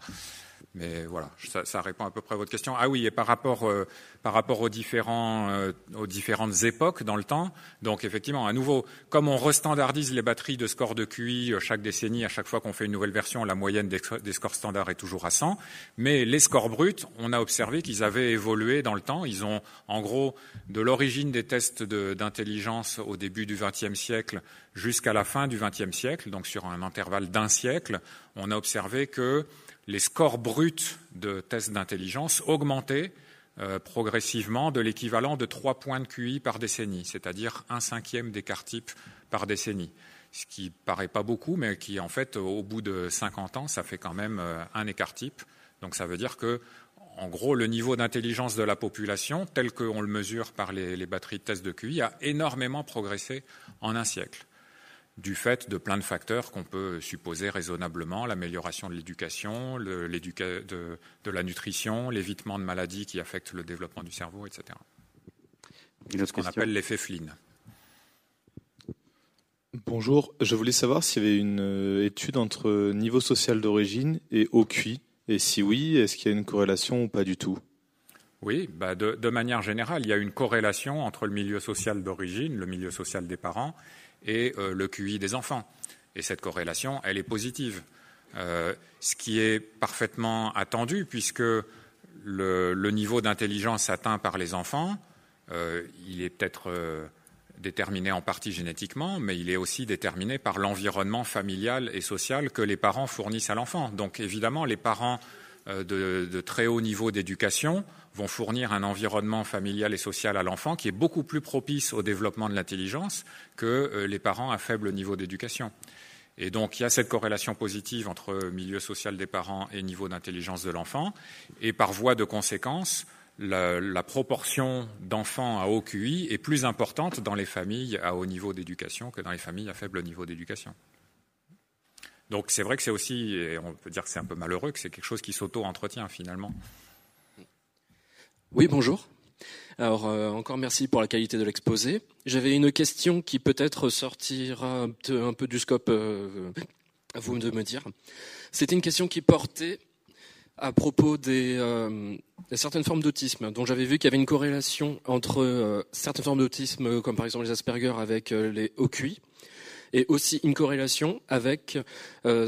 Speaker 1: Mais voilà, ça, répond à peu près à votre question. Ah oui, et par rapport, euh, par rapport aux, différents, euh, aux différentes époques dans le temps, donc effectivement, à nouveau, comme on restandardise les batteries de score de QI euh, chaque décennie, à chaque fois qu'on fait une nouvelle version, la moyenne des, des, scores standards est toujours à 100. Mais les scores bruts, on a observé qu'ils avaient évolué dans le temps. Ils ont, en gros, de l'origine des tests d'intelligence au début du XXe siècle jusqu'à la fin du XXe siècle, donc sur un intervalle d'un siècle, on a observé que les scores bruts de tests d'intelligence augmentaient euh, progressivement de l'équivalent de trois points de QI par décennie, c'est-à-dire un cinquième d'écart type par décennie. Ce qui paraît pas beaucoup, mais qui en fait, au bout de 50 ans, ça fait quand même euh, un écart type. Donc ça veut dire que, en gros, le niveau d'intelligence de la population, tel qu'on le mesure par les, les batteries de tests de QI, a énormément progressé en un siècle du fait de plein de facteurs qu'on peut supposer raisonnablement, l'amélioration de l'éducation, de, de, la nutrition, l'évitement de maladies qui affectent le développement du cerveau, etc. Ce qu'on appelle l'effet Flynn.
Speaker 5: Bonjour, je voulais savoir s'il y avait une euh, étude entre niveau social d'origine et au QI, et si oui, est-ce qu'il y a une corrélation ou pas du tout?
Speaker 1: Oui, bah de, de, manière générale, il y a une corrélation entre le milieu social d'origine, le milieu social des parents, et euh, le QI des enfants. Et cette corrélation, elle est positive. Euh, ce qui est parfaitement attendu, puisque le, niveau d'intelligence atteint par les enfants, euh, il est peut-être déterminé en partie génétiquement, mais il est aussi déterminé par l'environnement familial et social que les parents fournissent à l'enfant. Donc évidemment, les parents de, très haut niveau d'éducation vont fournir un environnement familial et social à l'enfant qui est beaucoup plus propice au développement de l'intelligence que euh, les parents à faible niveau d'éducation. Et donc, il y a cette corrélation positive entre milieu social des parents et niveau d'intelligence de l'enfant. Et par voie de conséquence, la, la proportion d'enfants à haut QI est plus importante dans les familles à haut niveau d'éducation que dans les familles à faible niveau d'éducation. Donc, c'est vrai que c'est aussi, et on peut dire que c'est un peu malheureux, que c'est quelque chose qui s'auto-entretient finalement.
Speaker 6: Oui, bonjour. Alors, euh, encore merci pour la qualité de l'exposé. J'avais une question qui peut-être sortira un peu du scope, euh, à vous de me dire. C'était une question qui portait à propos des, euh, certaines formes d'autisme, dont j'avais vu qu'il y avait une corrélation entre certaines formes d'autisme, comme par exemple les Asperger avec les OQI, et aussi une corrélation avec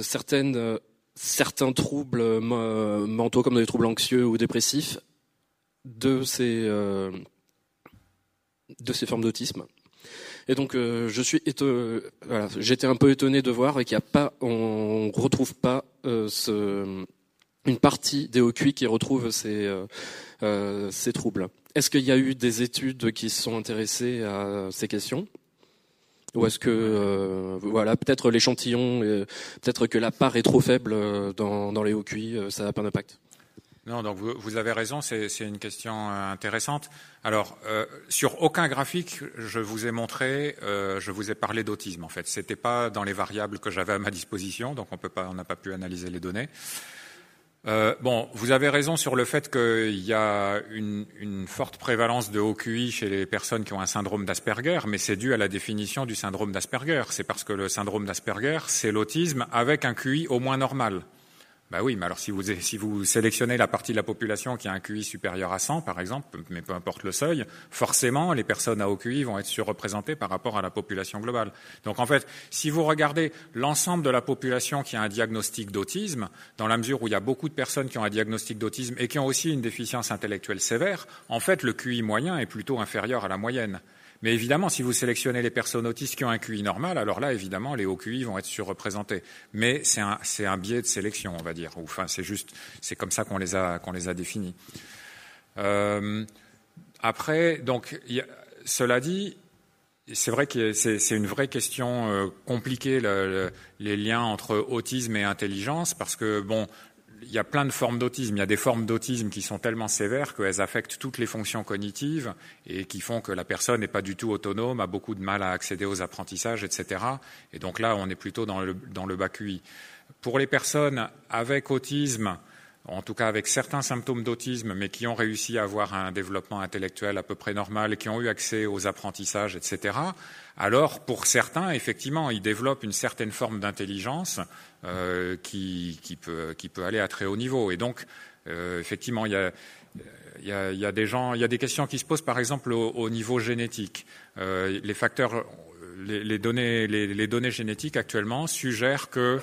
Speaker 6: certaines, certains troubles mentaux, comme des troubles anxieux ou dépressifs, de ces, euh, formes d'autisme. Et donc, euh, je suis j'étais un peu étonné de voir qu'il n'y a pas, on retrouve pas euh, une partie des OQI qui retrouve ces, ces troubles. Est-ce qu'il y a eu des études qui se sont intéressées à ces questions? Ou est-ce que voilà peut-être l'échantillon, peut-être que la part est trop faible dans, dans les OQI, ça n'a pas d'impact
Speaker 1: non, donc vous, avez raison, c'est une question euh, intéressante. Alors, euh, sur aucun graphique, je vous ai montré, euh, je vous ai parlé d'autisme en fait. C'était pas dans les variables que j'avais à ma disposition, donc on peut pas, on n'a pas pu analyser les données. Bon, vous avez raison sur le fait qu'il y a une, une, forte prévalence de haut QI chez les personnes qui ont un syndrome d'Asperger, mais c'est dû à la définition du syndrome d'Asperger. C'est parce que le syndrome d'Asperger, c'est l'autisme avec un QI au moins normal. Bah oui, mais alors si vous, si vous sélectionnez la partie de la population qui a un QI supérieur à 100, par exemple, mais peu importe le seuil, forcément, les personnes à haut QI vont être surreprésentées par rapport à la population globale. Donc en fait, si vous regardez l'ensemble de la population qui a un diagnostic d'autisme, dans la mesure où il y a beaucoup de personnes qui ont un diagnostic d'autisme et qui ont aussi une déficience intellectuelle sévère, en fait, le QI moyen est plutôt inférieur à la moyenne. Mais évidemment, si vous sélectionnez les personnes autistes qui ont un QI normal, alors là, évidemment, les hauts QI vont être surreprésentés. Mais c'est un, biais de sélection, on va dire. Enfin, c'est juste, c'est comme ça qu'on les a, qu'on les a définis. Euh, après, donc, cela dit, c'est vrai que c'est une vraie question euh, compliquée, les liens entre autisme et intelligence, parce que, bon, il y a plein de formes d'autisme. Il y a des formes d'autisme qui sont tellement sévères qu'elles affectent toutes les fonctions cognitives et qui font que la personne n'est pas du tout autonome, a beaucoup de mal à accéder aux apprentissages, etc. Et donc là, on est plutôt dans le, dans le bas QI. Pour les personnes avec autisme, en tout cas avec certains symptômes d'autisme, mais qui ont réussi à avoir un développement intellectuel à peu près normal, qui ont eu accès aux apprentissages, etc., alors pour certains, effectivement, ils développent une certaine forme d'intelligence euh, qui, qui, peut, qui, peut, aller à très haut niveau. Et donc, euh, effectivement, il y a, il y, a, il y a, des gens, il y a des questions qui se posent, par exemple, au, au niveau génétique. Euh, les facteurs, les, les, données, les, les, données génétiques actuellement suggèrent que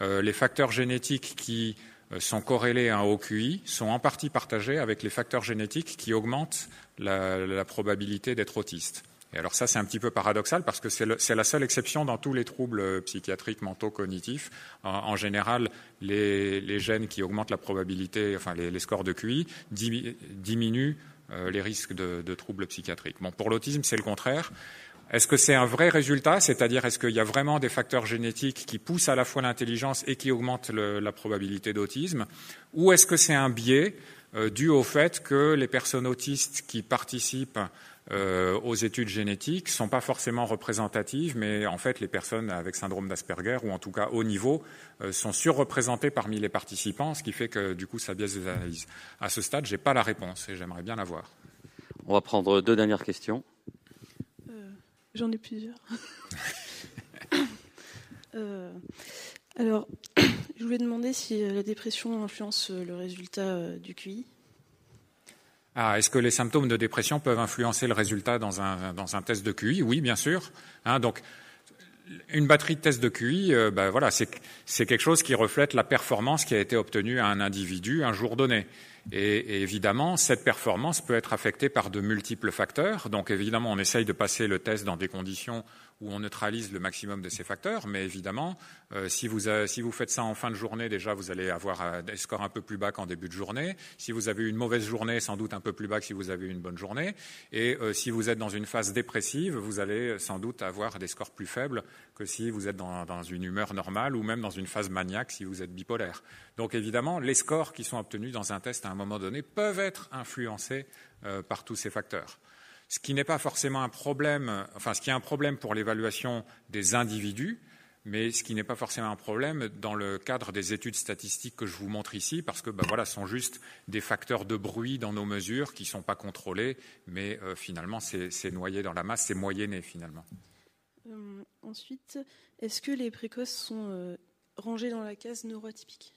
Speaker 1: euh, les facteurs génétiques qui sont corrélés à un haut QI sont en partie partagés avec les facteurs génétiques qui augmentent la, probabilité d'être autiste. Et alors ça, c'est un petit peu paradoxal parce que c'est la seule exception dans tous les troubles euh, psychiatriques, mentaux, cognitifs. En, général, les, gènes qui augmentent la probabilité, enfin les, les scores de QI, diminuent euh, les risques de, de, troubles psychiatriques. Bon, pour l'autisme, c'est le contraire. Est-ce que c'est un vrai résultat? C'est-à-dire, est-ce qu'il y a vraiment des facteurs génétiques qui poussent à la fois l'intelligence et qui augmentent la probabilité d'autisme? Ou est-ce que c'est un biais euh, dû au fait que les personnes autistes qui participent euh, aux études génétiques sont pas forcément représentatives, mais en fait les personnes avec syndrome d'Asperger ou en tout cas haut niveau euh, sont surreprésentées parmi les participants, ce qui fait que du coup ça biaise les analyses. À ce stade, j'ai pas la réponse et j'aimerais bien l'avoir.
Speaker 2: On va prendre deux dernières questions.
Speaker 7: J'en ai plusieurs. euh, alors, je voulais demander si la dépression influence le résultat du QI.
Speaker 1: Ah, est-ce que les symptômes de dépression peuvent influencer le résultat dans un, test de QI? Oui, bien sûr. Hein, donc, une batterie de tests de QI, euh, ben voilà, c'est quelque chose qui reflète la performance qui a été obtenue à un individu un jour donné. Et, évidemment, cette performance peut être affectée par de multiples facteurs. Donc évidemment, on essaye de passer le test dans des conditions où on neutralise le maximum de ces facteurs. Mais évidemment, euh, si, vous faites ça en fin de journée, déjà, vous allez avoir euh, des scores un peu plus bas qu'en début de journée. Si vous avez une mauvaise journée, sans doute un peu plus bas que si vous avez une bonne journée. Et euh, si vous êtes dans une phase dépressive, vous allez sans doute avoir des scores plus faibles que si vous êtes dans, une humeur normale ou même dans une phase maniaque si vous êtes bipolaire. Donc évidemment, les scores qui sont obtenus dans un test à un moment donné peuvent être influencés euh, par tous ces facteurs ce qui n'est pas forcément un problème, enfin ce qui est un problème pour l'évaluation des individus, mais ce qui n'est pas forcément un problème dans le cadre des études statistiques que je vous montre ici, parce que ben voilà, ce sont juste des facteurs de bruit dans nos mesures qui ne sont pas contrôlés, mais euh, finalement c'est noyé dans la masse, c'est moyenné finalement.
Speaker 7: Euh, ensuite, est-ce que les précoces sont euh, rangés dans la case neuroatypique?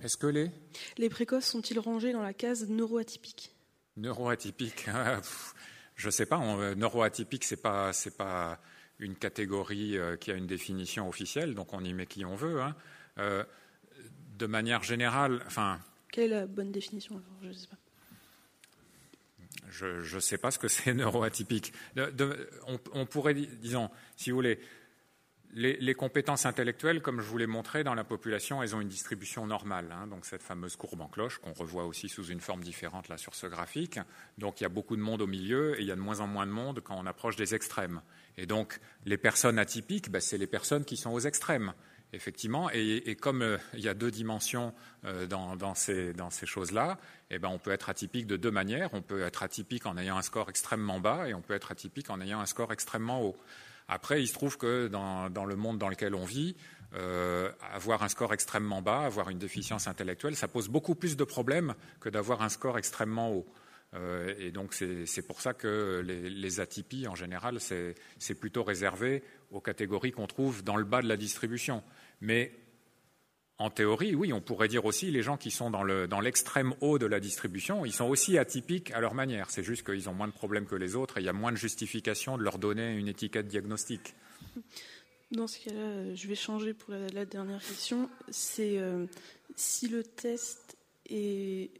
Speaker 1: Est-ce que les?
Speaker 7: Les précoces sont-ils rangés dans la case neuroatypique?
Speaker 1: Neuroatypique Je ne sais pas, on, neuroatypique, ce n'est pas, pas, une catégorie euh, qui a une définition officielle, donc on y met qui on veut. Hein. Euh, de manière générale, enfin.
Speaker 7: Quelle est la bonne définition alors Je ne sais pas.
Speaker 1: Je ne sais pas ce que c'est neuroatypique. De, de, on, on, pourrait, disons, si vous voulez, les, compétences intellectuelles, comme je vous l'ai montré, dans la population, elles ont une distribution normale. Hein, donc cette fameuse courbe en cloche qu'on revoit aussi sous une forme différente là sur ce graphique. Donc il y a beaucoup de monde au milieu et il y a de moins en moins de monde quand on approche des extrêmes. Et donc les personnes atypiques, ben, c'est les personnes qui sont aux extrêmes. Effectivement, et, comme euh, il y a deux dimensions euh, dans, dans, ces, dans ces choses-là, eh ben, on peut être atypique de deux manières. On peut être atypique en ayant un score extrêmement bas et on peut être atypique en ayant un score extrêmement haut. Après, il se trouve que dans, le monde dans lequel on vit, euh, avoir un score extrêmement bas, avoir une déficience intellectuelle, ça pose beaucoup plus de problèmes que d'avoir un score extrêmement haut. Euh, et donc c'est pour ça que les, les atypies, en général, c'est plutôt réservé aux catégories qu'on trouve dans le bas de la distribution. Mais en théorie, oui, on pourrait dire aussi les gens qui sont dans l'extrême le, dans haut de la distribution, ils sont aussi atypiques à leur manière. C'est juste qu'ils ont moins de problèmes que les autres et il y a moins de justification de leur donner une étiquette diagnostique.
Speaker 7: Dans ce cas-là, je vais changer pour la, dernière question. C'est euh, si le test est,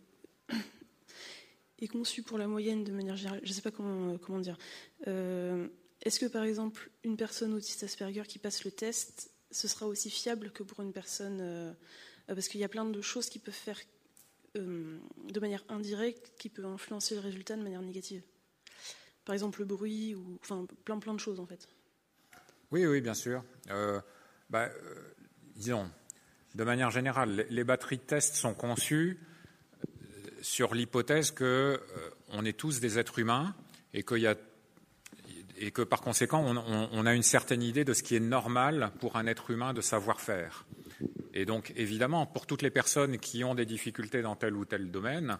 Speaker 7: conçu pour la moyenne de manière générale, je ne sais pas comment, comment dire. Euh, Est-ce que par exemple, une personne autiste Asperger qui passe le test ce sera aussi fiable que pour une personne, euh, parce qu'il y a plein de choses qui peuvent faire euh, de manière indirecte, qui peuvent influencer le résultat de manière négative. Par exemple, le bruit, ou enfin plein plein de choses en fait.
Speaker 1: Oui, oui, bien sûr. Euh, bah, disons, de manière générale, les, batteries de tests sont conçues sur l'hypothèse que on est tous des êtres humains et qu'il y a et que par conséquent, on, a une certaine idée de ce qui est normal pour un être humain de savoir faire. Et donc, évidemment, pour toutes les personnes qui ont des difficultés dans tel ou tel domaine,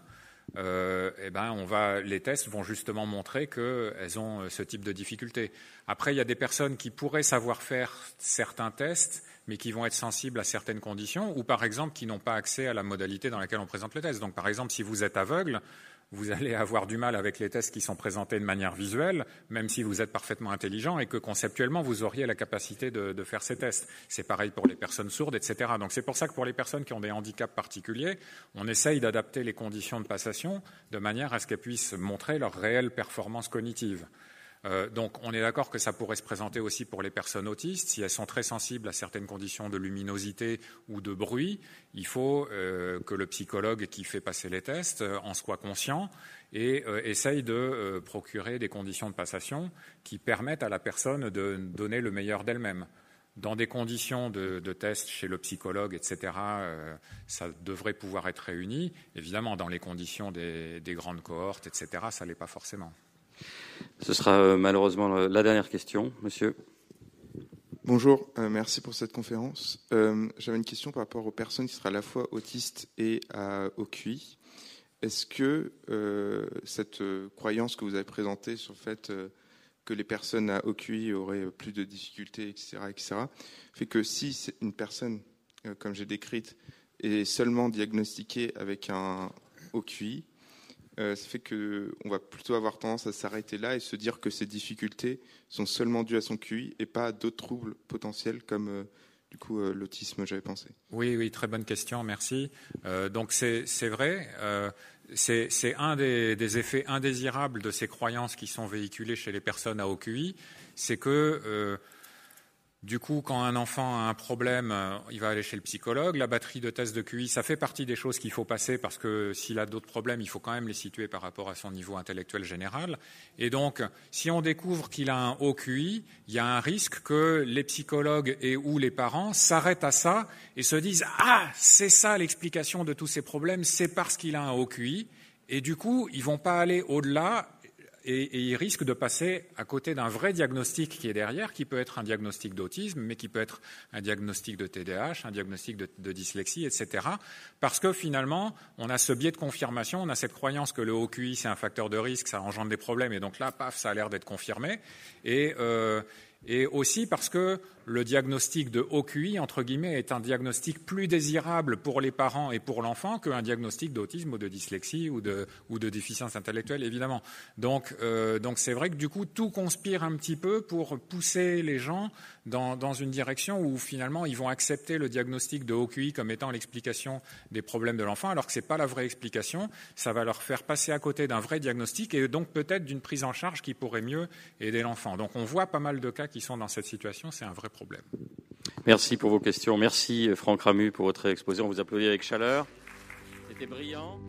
Speaker 1: euh, eh ben, on va, les tests vont justement montrer qu'elles ont euh, ce type de difficultés. Après, il y a des personnes qui pourraient savoir faire certains tests, mais qui vont être sensibles à certaines conditions, ou par exemple qui n'ont pas accès à la modalité dans laquelle on présente le test. Donc, par exemple, si vous êtes aveugle, vous allez avoir du mal avec les tests qui sont présentés de manière visuelle, même si vous êtes parfaitement intelligent et que conceptuellement vous auriez la capacité de, faire ces tests. C'est pareil pour les personnes sourdes, etc. Donc c'est pour ça que pour les personnes qui ont des handicaps particuliers, on essaye d'adapter les conditions de passation de manière à ce qu'elles puissent montrer leur réelle performance cognitive. Euh, donc on est d'accord que ça pourrait se présenter aussi pour les personnes autistes. Si elles sont très sensibles à certaines conditions de luminosité ou de bruit, il faut euh, que le psychologue qui fait passer les tests euh, en soit conscient et essaye de procurer des conditions de passation qui permettent à la personne de donner le meilleur d'elle-même. Dans des conditions de, test chez le psychologue, etc., ça devrait pouvoir être réuni. Évidemment, dans les conditions des, des grandes cohortes, etc., ça ne l'est pas forcément.
Speaker 2: Ce sera euh, malheureusement la dernière question, monsieur.
Speaker 8: Bonjour, euh, merci pour cette conférence. Euh, j'avais une question par rapport aux personnes qui seraient à la fois autistes et au QI. Est-ce que cette croyance que vous avez présentée sur le fait que les personnes à QI auraient plus de difficultés, etc., etc., fait que si une personne, comme j'ai décrite, est seulement diagnostiquée avec un OQI, euh, ça fait qu'on va plutôt avoir tendance à s'arrêter là et se dire que ces difficultés sont seulement dues à son QI et pas à d'autres troubles potentiels comme euh, du coup euh, l'autisme, j'avais pensé.
Speaker 1: Oui, oui, très bonne question, merci. donc c'est vrai. c'est un des, des, effets indésirables de ces croyances qui sont véhiculées chez les personnes à haut QI, c'est que du coup, quand un enfant a un problème, euh, il va aller chez le psychologue. La batterie de tests de QI, ça fait partie des choses qu'il faut passer parce que s'il a d'autres problèmes, il faut quand même les situer par rapport à son niveau intellectuel général. Et donc, si on découvre qu'il a un haut QI, il y a un risque que les psychologues et ou les parents s'arrêtent à ça et se disent Ah, c'est ça l'explication de tous ces problèmes, c'est parce qu'il a un haut QI. Et du coup, ils vont pas aller au-delà et, il risque de passer à côté d'un vrai diagnostic qui est derrière, qui peut être un diagnostic d'autisme, mais qui peut être un diagnostic de TDAH, un diagnostic de, dyslexie, etc. Parce que finalement, on a ce biais de confirmation, on a cette croyance que le haut QI c'est un facteur de risque, ça engendre des problèmes, et donc là, paf, ça a l'air d'être confirmé. Et, euh, et aussi parce que le diagnostic de haut QI, entre guillemets, est un diagnostic plus désirable pour les parents et pour l'enfant qu'un diagnostic d'autisme ou de dyslexie ou de, ou de déficience intellectuelle, évidemment. Donc, euh, donc c'est vrai que du coup, tout conspire un petit peu pour pousser les gens dans, dans, une direction où finalement ils vont accepter le diagnostic de haut QI comme étant l'explication des problèmes de l'enfant, alors que ce n'est pas la vraie explication. Ça va leur faire passer à côté d'un vrai diagnostic et donc peut-être d'une prise en charge qui pourrait mieux aider l'enfant. Donc on voit pas mal de cas qui sont dans cette situation, c'est un vrai
Speaker 2: Merci pour vos questions. Merci Franck Ramu pour votre exposé. On vous applaudit avec chaleur. C'était brillant.